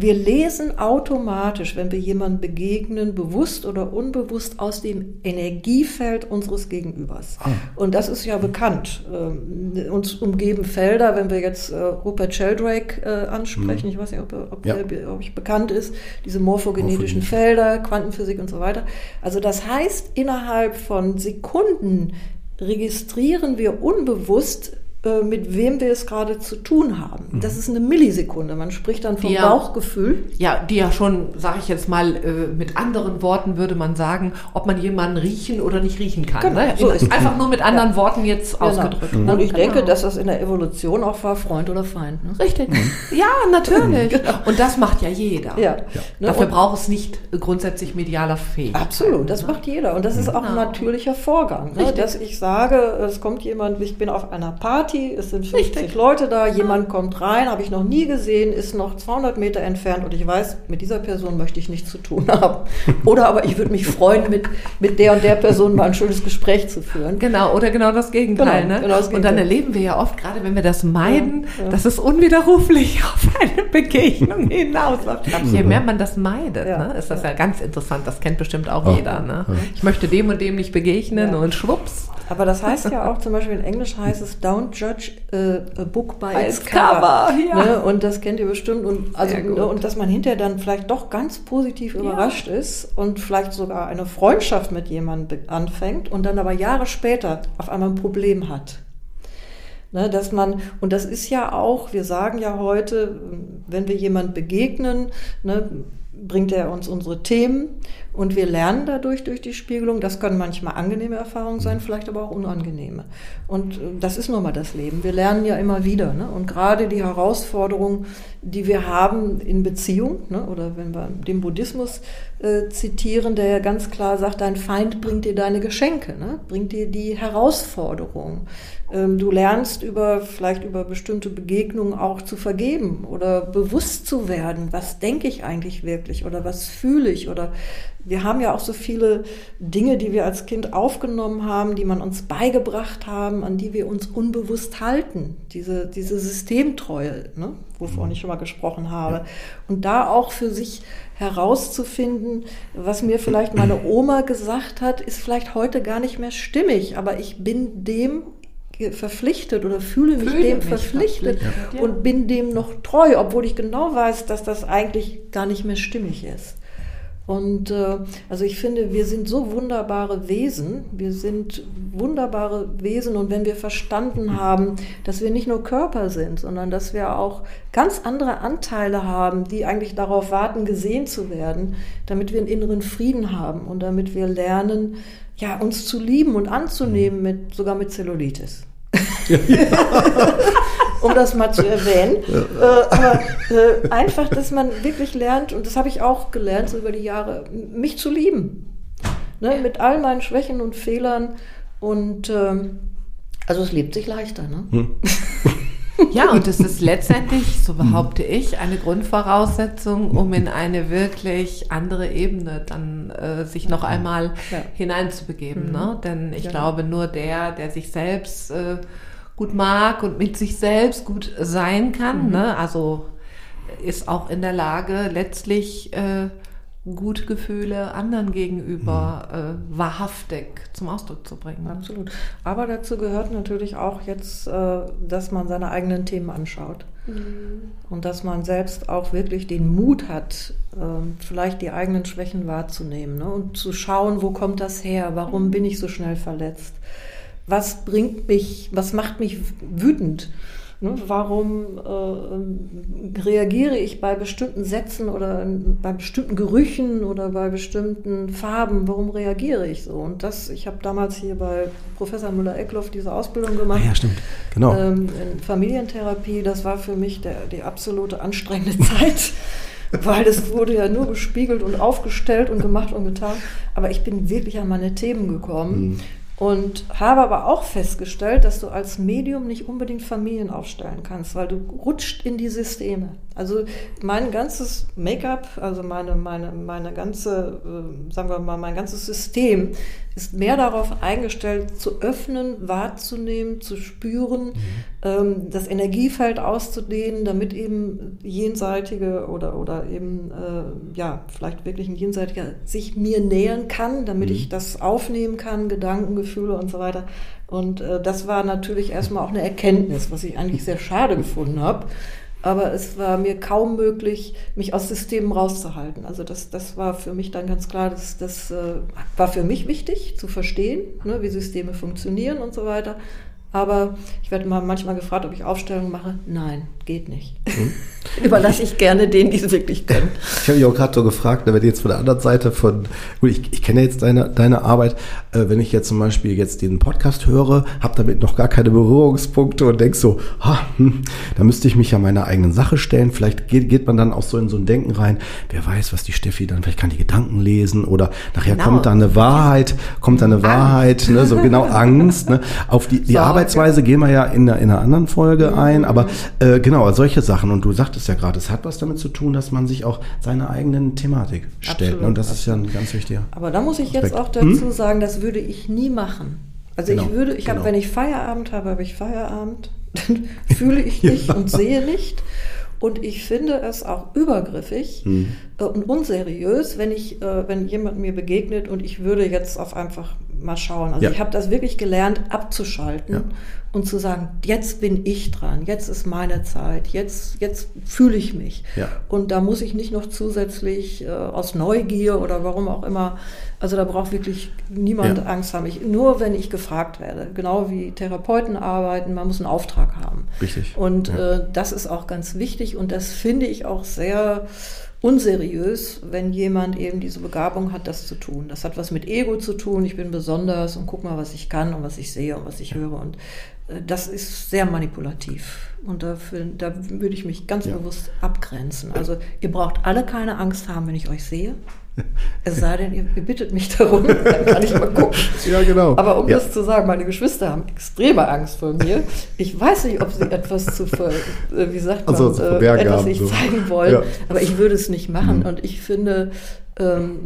Wir lesen automatisch, wenn wir jemandem begegnen, bewusst oder unbewusst aus dem Energiefeld unseres Gegenübers. Ah. Und das ist ja bekannt. Ähm, uns umgeben Felder, wenn wir jetzt äh, Rupert Sheldrake äh, ansprechen, mhm. ich weiß nicht, ob, ob, ja. der, ob ich bekannt ist, diese morphogenetischen Felder, Quantenphysik und so weiter. Also das heißt, innerhalb von Sekunden registrieren wir unbewusst mit wem wir es gerade zu tun haben. Mhm. Das ist eine Millisekunde. Man spricht dann vom ja, Bauchgefühl. Ja, die ja schon, sage ich jetzt mal, äh, mit anderen Worten würde man sagen, ob man jemanden riechen oder nicht riechen kann. Genau, ne? so ist Einfach nur mit anderen ja. Worten jetzt genau. ausgedrückt. Mhm. Und ich genau. denke, dass das in der Evolution auch war, Freund oder Feind. Ne? Richtig. Mhm. Ja, natürlich. genau. Und das macht ja jeder. Ja. Ne? Dafür und braucht es nicht grundsätzlich medialer Fähigkeit. Absolut, das ne? macht jeder. Und das ist auch ein genau. natürlicher Vorgang. Ne? Dass ich sage, es kommt jemand, ich bin auf einer Party, Party, es sind 50 Richtig. Leute da, jemand kommt rein, habe ich noch nie gesehen, ist noch 200 Meter entfernt und ich weiß, mit dieser Person möchte ich nichts zu tun haben. Oder aber ich würde mich freuen, mit, mit der und der Person mal ein schönes Gespräch zu führen. Genau, oder genau das Gegenteil. Genau, ne? genau das Gegenteil. Und dann erleben wir ja oft, gerade wenn wir das meiden, ja, ja. dass es unwiderruflich auf eine Begegnung hinausläuft. Je mehr man das meidet, ja, ne, ist das ja. ganz interessant. Das kennt bestimmt auch oh, jeder. Ne? Ich möchte dem und dem nicht begegnen und schwupps. Aber das heißt ja auch zum Beispiel in Englisch heißt es Don't judge a, book by its cover. cover ja. ne? Und das kennt ihr bestimmt. Und, also, ne? und dass man hinterher dann vielleicht doch ganz positiv überrascht ja. ist und vielleicht sogar eine Freundschaft mit jemandem anfängt und dann aber Jahre später auf einmal ein Problem hat. Ne, dass man, und das ist ja auch, wir sagen ja heute, wenn wir jemand begegnen, ne, bringt er uns unsere Themen und wir lernen dadurch durch die Spiegelung. Das können manchmal angenehme Erfahrungen sein, vielleicht aber auch unangenehme. Und äh, das ist nun mal das Leben. Wir lernen ja immer wieder. Ne? Und gerade die Herausforderungen, die wir haben in Beziehung, ne? oder wenn wir den Buddhismus äh, zitieren, der ja ganz klar sagt, dein Feind bringt dir deine Geschenke, ne? bringt dir die Herausforderungen. Ähm, du lernst über, vielleicht über bestimmte Begegnungen auch zu vergeben oder bewusst zu werden. Was denke ich eigentlich wirklich oder was fühle ich oder wir haben ja auch so viele Dinge, die wir als Kind aufgenommen haben, die man uns beigebracht haben, an die wir uns unbewusst halten. Diese, diese Systemtreue, ne, wovon mhm. ich schon mal gesprochen habe. Ja. Und da auch für sich herauszufinden, was mir vielleicht meine Oma gesagt hat, ist vielleicht heute gar nicht mehr stimmig, aber ich bin dem verpflichtet oder fühle mich fühle dem mich verpflichtet ja. und bin dem noch treu, obwohl ich genau weiß, dass das eigentlich gar nicht mehr stimmig ist. Und äh, also ich finde, wir sind so wunderbare Wesen, wir sind wunderbare Wesen. Und wenn wir verstanden haben, dass wir nicht nur Körper sind, sondern dass wir auch ganz andere Anteile haben, die eigentlich darauf warten, gesehen zu werden, damit wir einen inneren Frieden haben und damit wir lernen, ja, uns zu lieben und anzunehmen, mit, sogar mit Zellulitis. um das mal zu erwähnen. Ja. Äh, aber äh, einfach, dass man wirklich lernt, und das habe ich auch gelernt so über die Jahre, mich zu lieben. Ne, mit all meinen Schwächen und Fehlern. Und ähm, also es lebt sich leichter. Ne? Hm. Ja, und es ist letztendlich, so behaupte ich, eine Grundvoraussetzung, um in eine wirklich andere Ebene dann äh, sich noch einmal ja. hineinzubegeben. Mhm. Ne? Denn ich ja. glaube, nur der, der sich selbst äh, gut mag und mit sich selbst gut sein kann, mhm. ne? also ist auch in der Lage, letztlich äh, gute Gefühle anderen gegenüber mhm. äh, wahrhaftig zum Ausdruck zu bringen. Absolut. Aber dazu gehört natürlich auch jetzt, äh, dass man seine eigenen Themen anschaut. Mhm. Und dass man selbst auch wirklich den Mut hat, äh, vielleicht die eigenen Schwächen wahrzunehmen ne? und zu schauen, wo kommt das her? Warum mhm. bin ich so schnell verletzt? Was bringt mich, was macht mich wütend? Ne, warum äh, reagiere ich bei bestimmten Sätzen oder bei bestimmten Gerüchen oder bei bestimmten Farben? Warum reagiere ich so? Und das, ich habe damals hier bei Professor Müller-Eckloff diese Ausbildung gemacht. Ah, ja, stimmt. Genau. Ähm, in Familientherapie. Das war für mich der, die absolute anstrengende Zeit. weil es wurde ja nur gespiegelt und aufgestellt und gemacht und getan. Aber ich bin wirklich an meine Themen gekommen. Mhm. Und habe aber auch festgestellt, dass du als Medium nicht unbedingt Familien aufstellen kannst, weil du rutscht in die Systeme. Also mein ganzes Make-up, also meine, meine, meine ganze, äh, sagen wir mal, mein ganzes System ist mehr darauf eingestellt, zu öffnen, wahrzunehmen, zu spüren, mhm. ähm, das Energiefeld auszudehnen, damit eben jenseitige oder, oder eben, äh, ja, vielleicht wirklich ein jenseitiger sich mir nähern kann, damit mhm. ich das aufnehmen kann, Gedanken, Gefühle und so weiter. Und äh, das war natürlich erstmal auch eine Erkenntnis, was ich eigentlich sehr schade gefunden habe aber es war mir kaum möglich, mich aus Systemen rauszuhalten. Also das, das war für mich dann ganz klar, das, das äh, war für mich wichtig zu verstehen, ne, wie Systeme funktionieren und so weiter. Aber ich werde mal manchmal gefragt, ob ich Aufstellungen mache. Nein, geht nicht. Mhm. Überlasse ich gerne denen, die es wirklich können. Ich habe mich auch gerade so gefragt, wenn jetzt von der anderen Seite von, gut, ich, ich kenne jetzt deine, deine Arbeit, äh, wenn ich jetzt zum Beispiel jetzt den Podcast höre, habe damit noch gar keine Berührungspunkte und denk so, ha, hm, da müsste ich mich ja meiner eigenen Sache stellen. Vielleicht geht, geht man dann auch so in so ein Denken rein, wer weiß, was die Steffi dann, vielleicht kann die Gedanken lesen oder nachher genau. kommt da eine Wahrheit, kommt da eine Angst. Wahrheit, ne, so genau Angst, ne, auf die, die Arbeit Arbeitsweise gehen wir ja in, einer, in einer anderen Folge ein, aber äh, genau, solche Sachen. Und du sagtest ja gerade, es hat was damit zu tun, dass man sich auch seiner eigenen Thematik stellt. ne? Und das absolut. ist ja ein ganz wichtiger. Aber da muss ich Aspekt. jetzt auch dazu hm? sagen, das würde ich nie machen. Also genau, ich würde, ich genau. habe, wenn ich Feierabend habe, habe ich Feierabend, dann fühle ich nicht ja. und sehe nicht. Und ich finde es auch übergriffig hm. und unseriös, wenn ich, äh, wenn jemand mir begegnet und ich würde jetzt auf einfach mal schauen. Also ja. ich habe das wirklich gelernt, abzuschalten ja. und zu sagen, jetzt bin ich dran, jetzt ist meine Zeit, jetzt, jetzt fühle ich mich. Ja. Und da muss ich nicht noch zusätzlich äh, aus Neugier oder warum auch immer, also da braucht wirklich niemand Angst haben. Ich, nur wenn ich gefragt werde, genau wie Therapeuten arbeiten, man muss einen Auftrag haben. Richtig. Und äh, das ist auch ganz wichtig und das finde ich auch sehr unseriös, wenn jemand eben diese Begabung hat, das zu tun. Das hat was mit Ego zu tun. Ich bin besonders und guck mal, was ich kann und was ich sehe und was ich höre. Und äh, das ist sehr manipulativ. Und dafür, da würde ich mich ganz ja. bewusst abgrenzen. Also ihr braucht alle keine Angst haben, wenn ich euch sehe. Es sei denn, ihr, ihr, bittet mich darum, dann kann ich mal gucken. Ja, genau. Aber um ja. das zu sagen, meine Geschwister haben extreme Angst vor mir. Ich weiß nicht, ob sie etwas zu, ver, äh, wie sagt man, also, äh, etwas nicht so. zeigen wollen, ja. aber ich würde es nicht machen. Mhm. Und ich finde, ähm,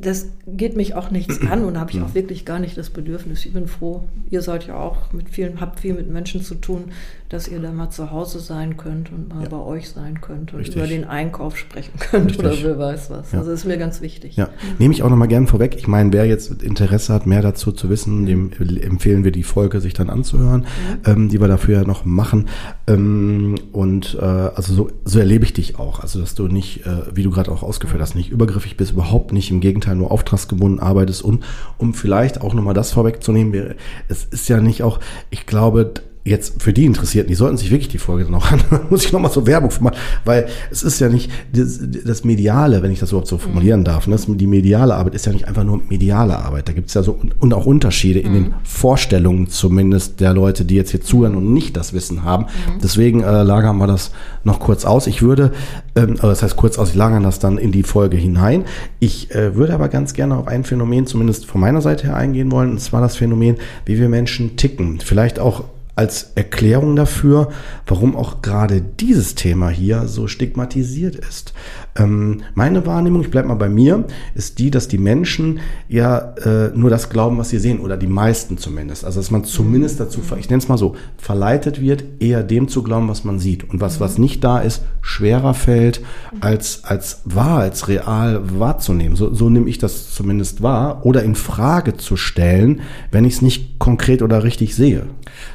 das geht mich auch nichts an und habe ich auch wirklich gar nicht das Bedürfnis. Ich bin froh, ihr seid ja auch mit vielen, habt viel mit Menschen zu tun, dass ihr da mal zu Hause sein könnt und mal ja. bei euch sein könnt und Richtig. über den Einkauf sprechen könnt Richtig. oder wer weiß was. Ja. Also das ist mir ganz wichtig. Ja, nehme ich auch nochmal gerne vorweg. Ich meine, wer jetzt Interesse hat, mehr dazu zu wissen, dem empfehlen wir die Folge sich dann anzuhören, mhm. ähm, die wir dafür ja noch machen. Ähm, und äh, also so, so erlebe ich dich auch. Also dass du nicht, äh, wie du gerade auch ausgeführt hast, nicht übergriffig bist, überhaupt nicht, im Gegenteil nur auftragsgebunden arbeitest und um vielleicht auch nochmal das vorwegzunehmen, es ist ja nicht auch, ich glaube, jetzt für die Interessierten, die sollten sich wirklich die Folge dann auch an, muss ich nochmal so Werbung machen, weil es ist ja nicht das, das Mediale, wenn ich das überhaupt so formulieren mhm. darf, ne? die mediale Arbeit ist ja nicht einfach nur mediale Arbeit, da gibt es ja so und auch Unterschiede in den mhm. Vorstellungen zumindest der Leute, die jetzt hier zuhören und nicht das Wissen haben. Mhm. Deswegen äh, lagern wir das noch kurz aus. Ich würde, ähm, das heißt kurz aus, ich lagern das dann in die Folge hinein. Ich äh, würde aber ganz gerne auf ein Phänomen zumindest von meiner Seite her eingehen wollen, und zwar das Phänomen, wie wir Menschen ticken. Vielleicht auch als Erklärung dafür, warum auch gerade dieses Thema hier so stigmatisiert ist. Ähm, meine Wahrnehmung, ich bleibe mal bei mir, ist die, dass die Menschen ja äh, nur das glauben, was sie sehen, oder die meisten zumindest. Also dass man zumindest dazu, ich nenne es mal so, verleitet wird, eher dem zu glauben, was man sieht. Und was, was nicht da ist, schwerer fällt, als, als wahr, als real wahrzunehmen. So, so nehme ich das zumindest wahr. Oder in Frage zu stellen, wenn ich es nicht konkret oder richtig sehe.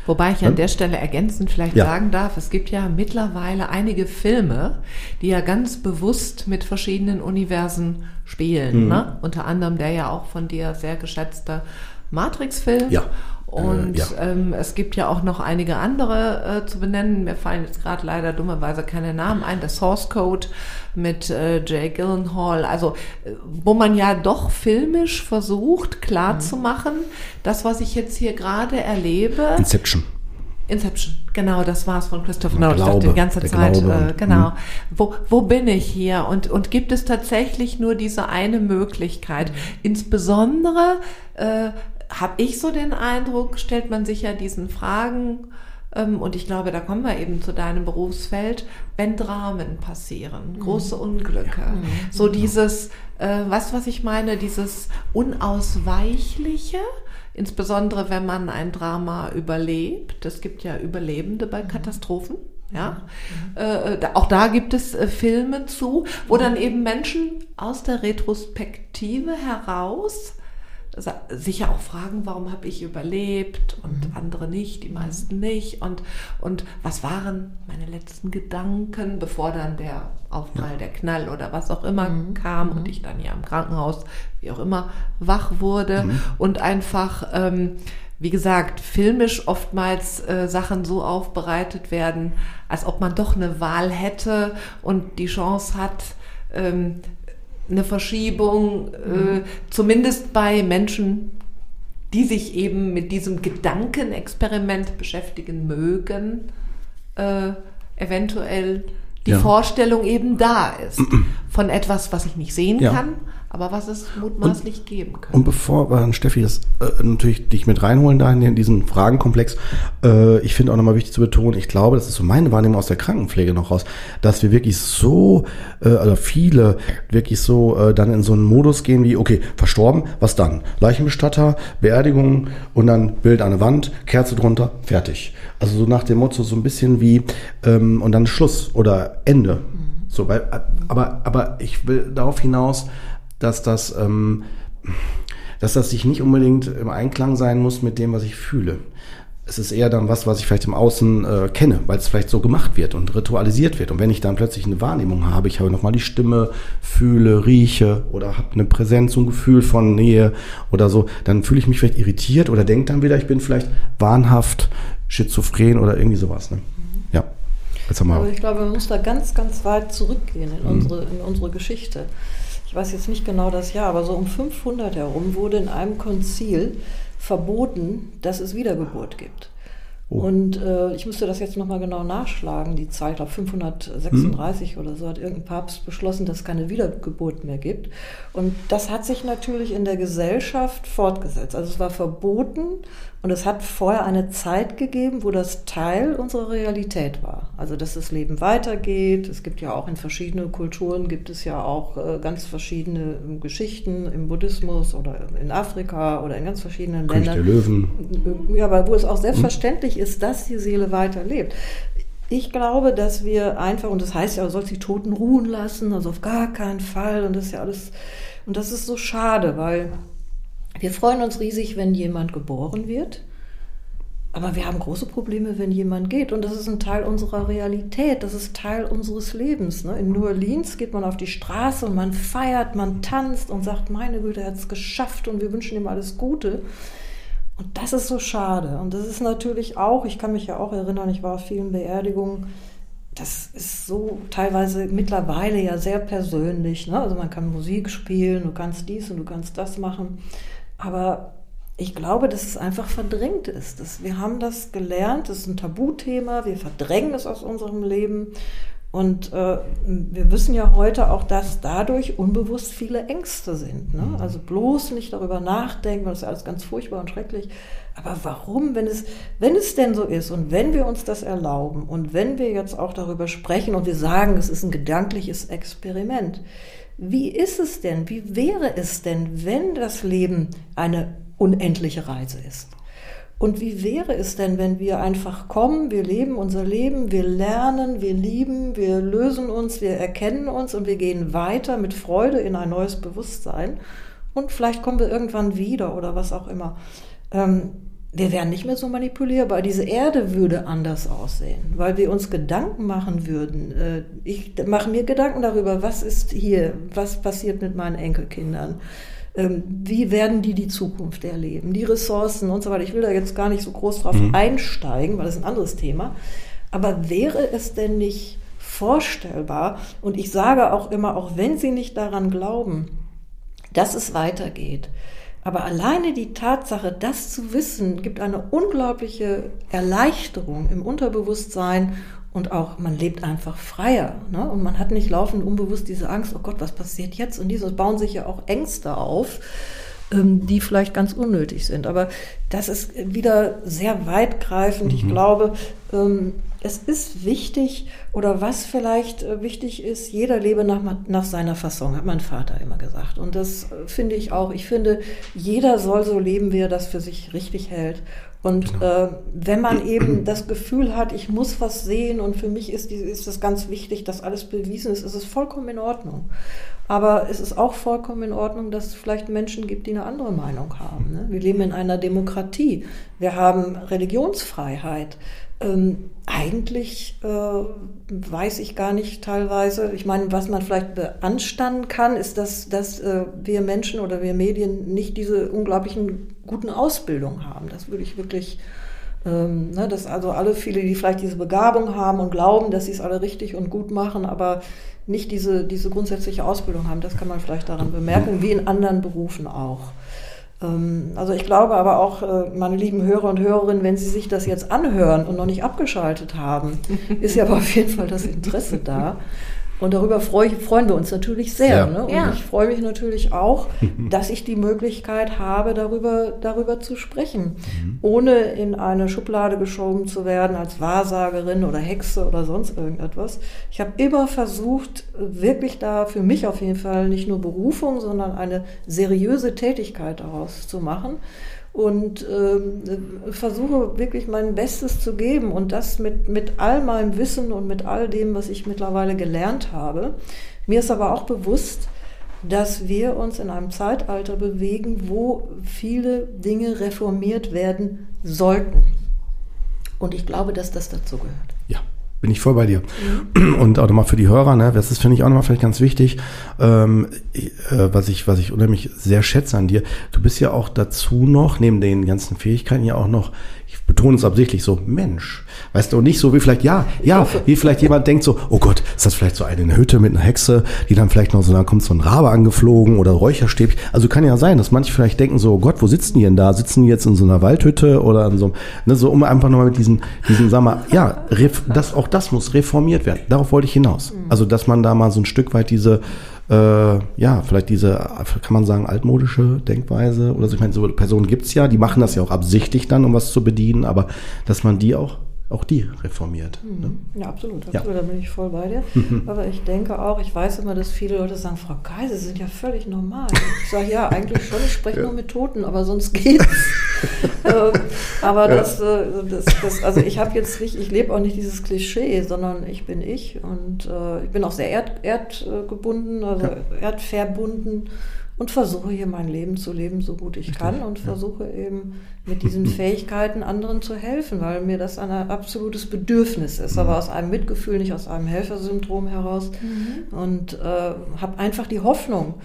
Wobei ich an der Stelle ergänzend vielleicht ja. sagen darf, es gibt ja mittlerweile einige Filme, die ja ganz bewusst mit verschiedenen Universen spielen. Mhm. Ne? Unter anderem der ja auch von dir sehr geschätzte Matrix-Film. Ja. Und äh, ja. ähm, es gibt ja auch noch einige andere äh, zu benennen. Mir fallen jetzt gerade leider dummerweise keine Namen ein. Der Source Code mit äh, Jay Gyllenhaal. Also äh, wo man ja doch filmisch versucht klarzumachen, mhm. das, was ich jetzt hier gerade erlebe. Inception. Inception, genau, das war es von Christopher Nolan. Ich dachte die ganze Zeit, äh, genau. Mhm. Wo, wo bin ich hier? Und, und gibt es tatsächlich nur diese eine Möglichkeit? Mhm. Insbesondere äh, habe ich so den Eindruck, stellt man sich ja diesen Fragen ähm, und ich glaube, da kommen wir eben zu deinem Berufsfeld, wenn Dramen passieren, mhm. große Unglücke. Ja. Mhm. So dieses, äh, was, was ich meine, dieses Unausweichliche, insbesondere wenn man ein Drama überlebt. Es gibt ja Überlebende bei mhm. Katastrophen. Ja, mhm. äh, auch da gibt es äh, Filme zu, wo dann eben Menschen aus der Retrospektive heraus sicher auch fragen, warum habe ich überlebt und mhm. andere nicht, die meisten nicht und, und was waren meine letzten Gedanken, bevor dann der Aufprall, ja. der Knall oder was auch immer mhm. kam und mhm. ich dann ja im Krankenhaus, wie auch immer, wach wurde mhm. und einfach, ähm, wie gesagt, filmisch oftmals äh, Sachen so aufbereitet werden, als ob man doch eine Wahl hätte und die Chance hat, ähm, eine Verschiebung, äh, zumindest bei Menschen, die sich eben mit diesem Gedankenexperiment beschäftigen mögen, äh, eventuell die ja. Vorstellung eben da ist von etwas, was ich nicht sehen ja. kann, aber was es mutmaßlich und, geben könnte. Und bevor wir dann, Steffi, das äh, natürlich dich mit reinholen da in diesen Fragenkomplex, äh, ich finde auch nochmal wichtig zu betonen, ich glaube, das ist so meine Wahrnehmung aus der Krankenpflege noch raus, dass wir wirklich so, äh, oder viele wirklich so äh, dann in so einen Modus gehen wie, okay, verstorben, was dann? Leichenbestatter, Beerdigung und dann Bild an der Wand, Kerze drunter, fertig. Also so nach dem Motto so ein bisschen wie, ähm, und dann Schluss oder Ende. Mhm. So, weil, aber, aber ich will darauf hinaus, dass das, ähm, dass das sich nicht unbedingt im Einklang sein muss mit dem, was ich fühle. Es ist eher dann was, was ich vielleicht im Außen äh, kenne, weil es vielleicht so gemacht wird und ritualisiert wird. Und wenn ich dann plötzlich eine Wahrnehmung habe, ich habe nochmal die Stimme, fühle, rieche oder habe eine Präsenz, ein Gefühl von Nähe oder so, dann fühle ich mich vielleicht irritiert oder denke dann wieder, ich bin vielleicht wahnhaft, schizophren oder irgendwie sowas. Ne? Ja. Jetzt haben wir Aber ich glaube, man muss da ganz, ganz weit zurückgehen in, mhm. unsere, in unsere Geschichte ich weiß jetzt nicht genau das Jahr, aber so um 500 herum wurde in einem Konzil verboten, dass es Wiedergeburt gibt. Oh. Und äh, ich müsste das jetzt nochmal genau nachschlagen, die Zahl, ich glaube 536 hm. oder so, hat irgendein Papst beschlossen, dass es keine Wiedergeburt mehr gibt. Und das hat sich natürlich in der Gesellschaft fortgesetzt. Also es war verboten und es hat vorher eine Zeit gegeben, wo das Teil unserer Realität war. Also dass das Leben weitergeht. Es gibt ja auch in verschiedenen Kulturen, gibt es ja auch äh, ganz verschiedene Geschichten im Buddhismus oder in Afrika oder in ganz verschiedenen König Ländern. Der Löwen. Ja, aber wo es auch selbstverständlich ist, dass die Seele weiterlebt. Ich glaube, dass wir einfach, und das heißt ja, du sollst die Toten ruhen lassen, also auf gar keinen Fall. Und das ist ja alles, und das ist so schade, weil wir freuen uns riesig, wenn jemand geboren wird. Aber wir haben große Probleme, wenn jemand geht. Und das ist ein Teil unserer Realität, das ist Teil unseres Lebens. Ne? In New Orleans geht man auf die Straße und man feiert, man tanzt und sagt, meine Güte, er hat es geschafft und wir wünschen ihm alles Gute. Und das ist so schade. Und das ist natürlich auch, ich kann mich ja auch erinnern, ich war auf vielen Beerdigungen, das ist so teilweise mittlerweile ja sehr persönlich. Ne? Also man kann Musik spielen, du kannst dies und du kannst das machen. Aber ich glaube, dass es einfach verdrängt ist. Wir haben das gelernt, das ist ein Tabuthema, wir verdrängen es aus unserem Leben. Und äh, wir wissen ja heute auch, dass dadurch unbewusst viele Ängste sind. Ne? Mhm. Also bloß nicht darüber nachdenken, weil das ist alles ganz furchtbar und schrecklich. Aber warum, wenn es, wenn es denn so ist und wenn wir uns das erlauben und wenn wir jetzt auch darüber sprechen und wir sagen, es ist ein gedankliches Experiment, wie ist es denn, wie wäre es denn, wenn das Leben eine unendliche Reise ist? Und wie wäre es denn, wenn wir einfach kommen, wir leben unser Leben, wir lernen, wir lieben, wir lösen uns, wir erkennen uns und wir gehen weiter mit Freude in ein neues Bewusstsein und vielleicht kommen wir irgendwann wieder oder was auch immer. Ähm, wir wären nicht mehr so manipulierbar. Diese Erde würde anders aussehen, weil wir uns Gedanken machen würden. Äh, ich mache mir Gedanken darüber, was ist hier, was passiert mit meinen Enkelkindern, wie werden die die Zukunft erleben, die Ressourcen und so weiter. Ich will da jetzt gar nicht so groß drauf mhm. einsteigen, weil das ist ein anderes Thema. Aber wäre es denn nicht vorstellbar, und ich sage auch immer, auch wenn Sie nicht daran glauben, dass es weitergeht, aber alleine die Tatsache, das zu wissen, gibt eine unglaubliche Erleichterung im Unterbewusstsein und auch man lebt einfach freier. Ne? Und man hat nicht laufend unbewusst diese Angst, oh Gott, was passiert jetzt? Und dieses bauen sich ja auch Ängste auf, ähm, die vielleicht ganz unnötig sind. Aber das ist wieder sehr weitgreifend. Mhm. Ich glaube, ähm, es ist wichtig oder was vielleicht äh, wichtig ist, jeder lebe nach, nach seiner Fassung, hat mein Vater immer gesagt. Und das äh, finde ich auch. Ich finde, jeder soll so leben, wie er das für sich richtig hält. Und genau. äh, wenn man eben das Gefühl hat, ich muss was sehen und für mich ist, ist es ganz wichtig, dass alles bewiesen ist, ist es vollkommen in Ordnung. Aber es ist auch vollkommen in Ordnung, dass es vielleicht Menschen gibt, die eine andere Meinung haben. Ne? Wir leben in einer Demokratie. Wir haben Religionsfreiheit. Ähm, eigentlich äh, weiß ich gar nicht teilweise. Ich meine, was man vielleicht beanstanden kann, ist, dass, dass äh, wir Menschen oder wir Medien nicht diese unglaublichen guten Ausbildungen haben. Das würde ich wirklich, ähm, ne, dass also alle viele, die vielleicht diese Begabung haben und glauben, dass sie es alle richtig und gut machen, aber nicht diese, diese grundsätzliche Ausbildung haben. Das kann man vielleicht daran bemerken, wie in anderen Berufen auch. Ähm, also ich glaube aber auch, äh, meine lieben Hörer und Hörerinnen, wenn Sie sich das jetzt anhören und noch nicht abgeschaltet haben, ist ja aber auf jeden Fall das Interesse da. Und darüber freu, freuen wir uns natürlich sehr. Ja. Ne? Und ja. ich freue mich natürlich auch, dass ich die Möglichkeit habe, darüber, darüber zu sprechen, mhm. ohne in eine Schublade geschoben zu werden als Wahrsagerin oder Hexe oder sonst irgendetwas. Ich habe immer versucht, wirklich da für mich auf jeden Fall nicht nur Berufung, sondern eine seriöse Tätigkeit daraus zu machen und äh, versuche wirklich mein Bestes zu geben und das mit, mit all meinem Wissen und mit all dem, was ich mittlerweile gelernt habe. Mir ist aber auch bewusst, dass wir uns in einem Zeitalter bewegen, wo viele Dinge reformiert werden sollten. Und ich glaube, dass das dazu gehört. Bin ich voll bei dir. Mhm. Und auch nochmal für die Hörer, ne, das ist, finde ich, auch nochmal vielleicht ganz wichtig, ähm, äh, was, ich, was ich unheimlich sehr schätze an dir. Du bist ja auch dazu noch, neben den ganzen Fähigkeiten, ja auch noch betone es absichtlich so, Mensch. Weißt du, und nicht so wie vielleicht, ja, ja, wie vielleicht jemand denkt so, oh Gott, ist das vielleicht so eine Hütte mit einer Hexe, die dann vielleicht noch so, dann kommt so ein Rabe angeflogen oder Räucherstäbchen. Also kann ja sein, dass manche vielleicht denken so, oh Gott, wo sitzen die denn da? Sitzen die jetzt in so einer Waldhütte oder in so, ne, so um einfach nochmal mit diesen, diesen, sag mal, ja, das, auch das muss reformiert werden. Darauf wollte ich hinaus. Also, dass man da mal so ein Stück weit diese, äh, ja, vielleicht diese, kann man sagen, altmodische Denkweise oder so. Ich meine, so Personen gibt's ja, die machen das ja auch absichtlich dann, um was zu bedienen, aber dass man die auch auch die reformiert. Mhm. Ne? Ja, absolut, absolut, ja. da bin ich voll bei dir. Aber ich denke auch, ich weiß immer, dass viele Leute sagen, Frau Geise, Sie sind ja völlig normal. Ich sage, ja, eigentlich schon, ich spreche ja. nur mit Toten, aber sonst geht's. ähm, aber ja. das, äh, das, das, also ich habe jetzt nicht, ich lebe auch nicht dieses Klischee, sondern ich bin ich und äh, ich bin auch sehr erd, erdgebunden, also erdverbunden und versuche hier mein Leben zu leben, so gut ich kann und versuche eben mit diesen Fähigkeiten anderen zu helfen, weil mir das ein absolutes Bedürfnis ist, aber aus einem Mitgefühl, nicht aus einem Helfersyndrom heraus. Mhm. und äh, habe einfach die Hoffnung,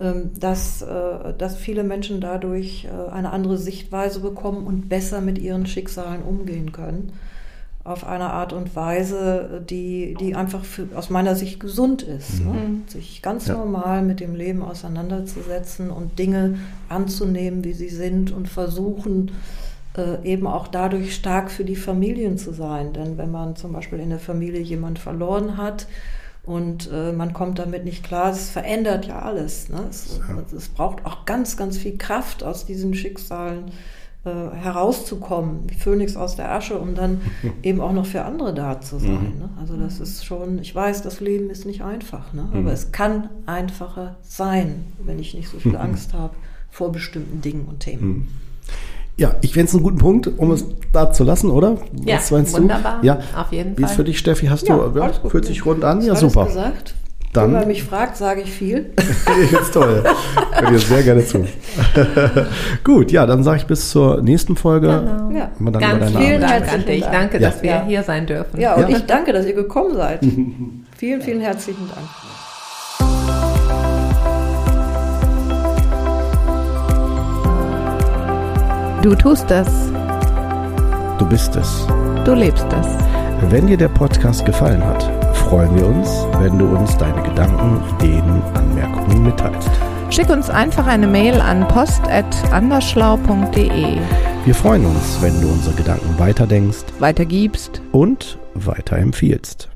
ähm, dass, äh, dass viele Menschen dadurch äh, eine andere Sichtweise bekommen und besser mit ihren Schicksalen umgehen können auf eine Art und Weise, die, die einfach für, aus meiner Sicht gesund ist. Ne? Mhm. Ne? Sich ganz ja. normal mit dem Leben auseinanderzusetzen und Dinge anzunehmen, wie sie sind und versuchen, äh, eben auch dadurch stark für die Familien zu sein. Denn wenn man zum Beispiel in der Familie jemand verloren hat, und äh, man kommt damit nicht klar. Es verändert ja alles. Ne? Es, ja. es, braucht auch ganz, ganz viel Kraft aus diesen Schicksalen äh, herauszukommen, wie Phönix aus der Asche, um dann eben auch noch für andere da zu sein. Mhm. Ne? Also das ist schon, ich weiß, das Leben ist nicht einfach, ne? aber mhm. es kann einfacher sein, wenn ich nicht so viel Angst habe vor bestimmten Dingen und Themen. Mhm. Ja, ich fände es einen guten Punkt, um es da zu lassen, oder? Ja, wunderbar. Du? Ja, auf jeden Fall. Wie ist für dich, Steffi? Hast ja, du, ja, fühlt sich rund an? Ja, super. Gesagt. Dann, Wenn man mich fragt, sage ich viel. ich finde toll. Hör dir sehr gerne zu. Gut, ja, dann sage ich bis zur nächsten Folge. Genau. Ja. Ganz vielen Dank an dich. Danke, ja. dass wir hier sein dürfen. Ja, und ja. ich danke, dass ihr gekommen seid. vielen, vielen herzlichen Dank. Du tust es. Du bist es. Du lebst es. Wenn dir der Podcast gefallen hat, freuen wir uns, wenn du uns deine Gedanken, Ideen, Anmerkungen mitteilst. Schick uns einfach eine Mail an post.anderschlau.de. Wir freuen uns, wenn du unsere Gedanken weiterdenkst, weitergibst und weiterempfiehlst.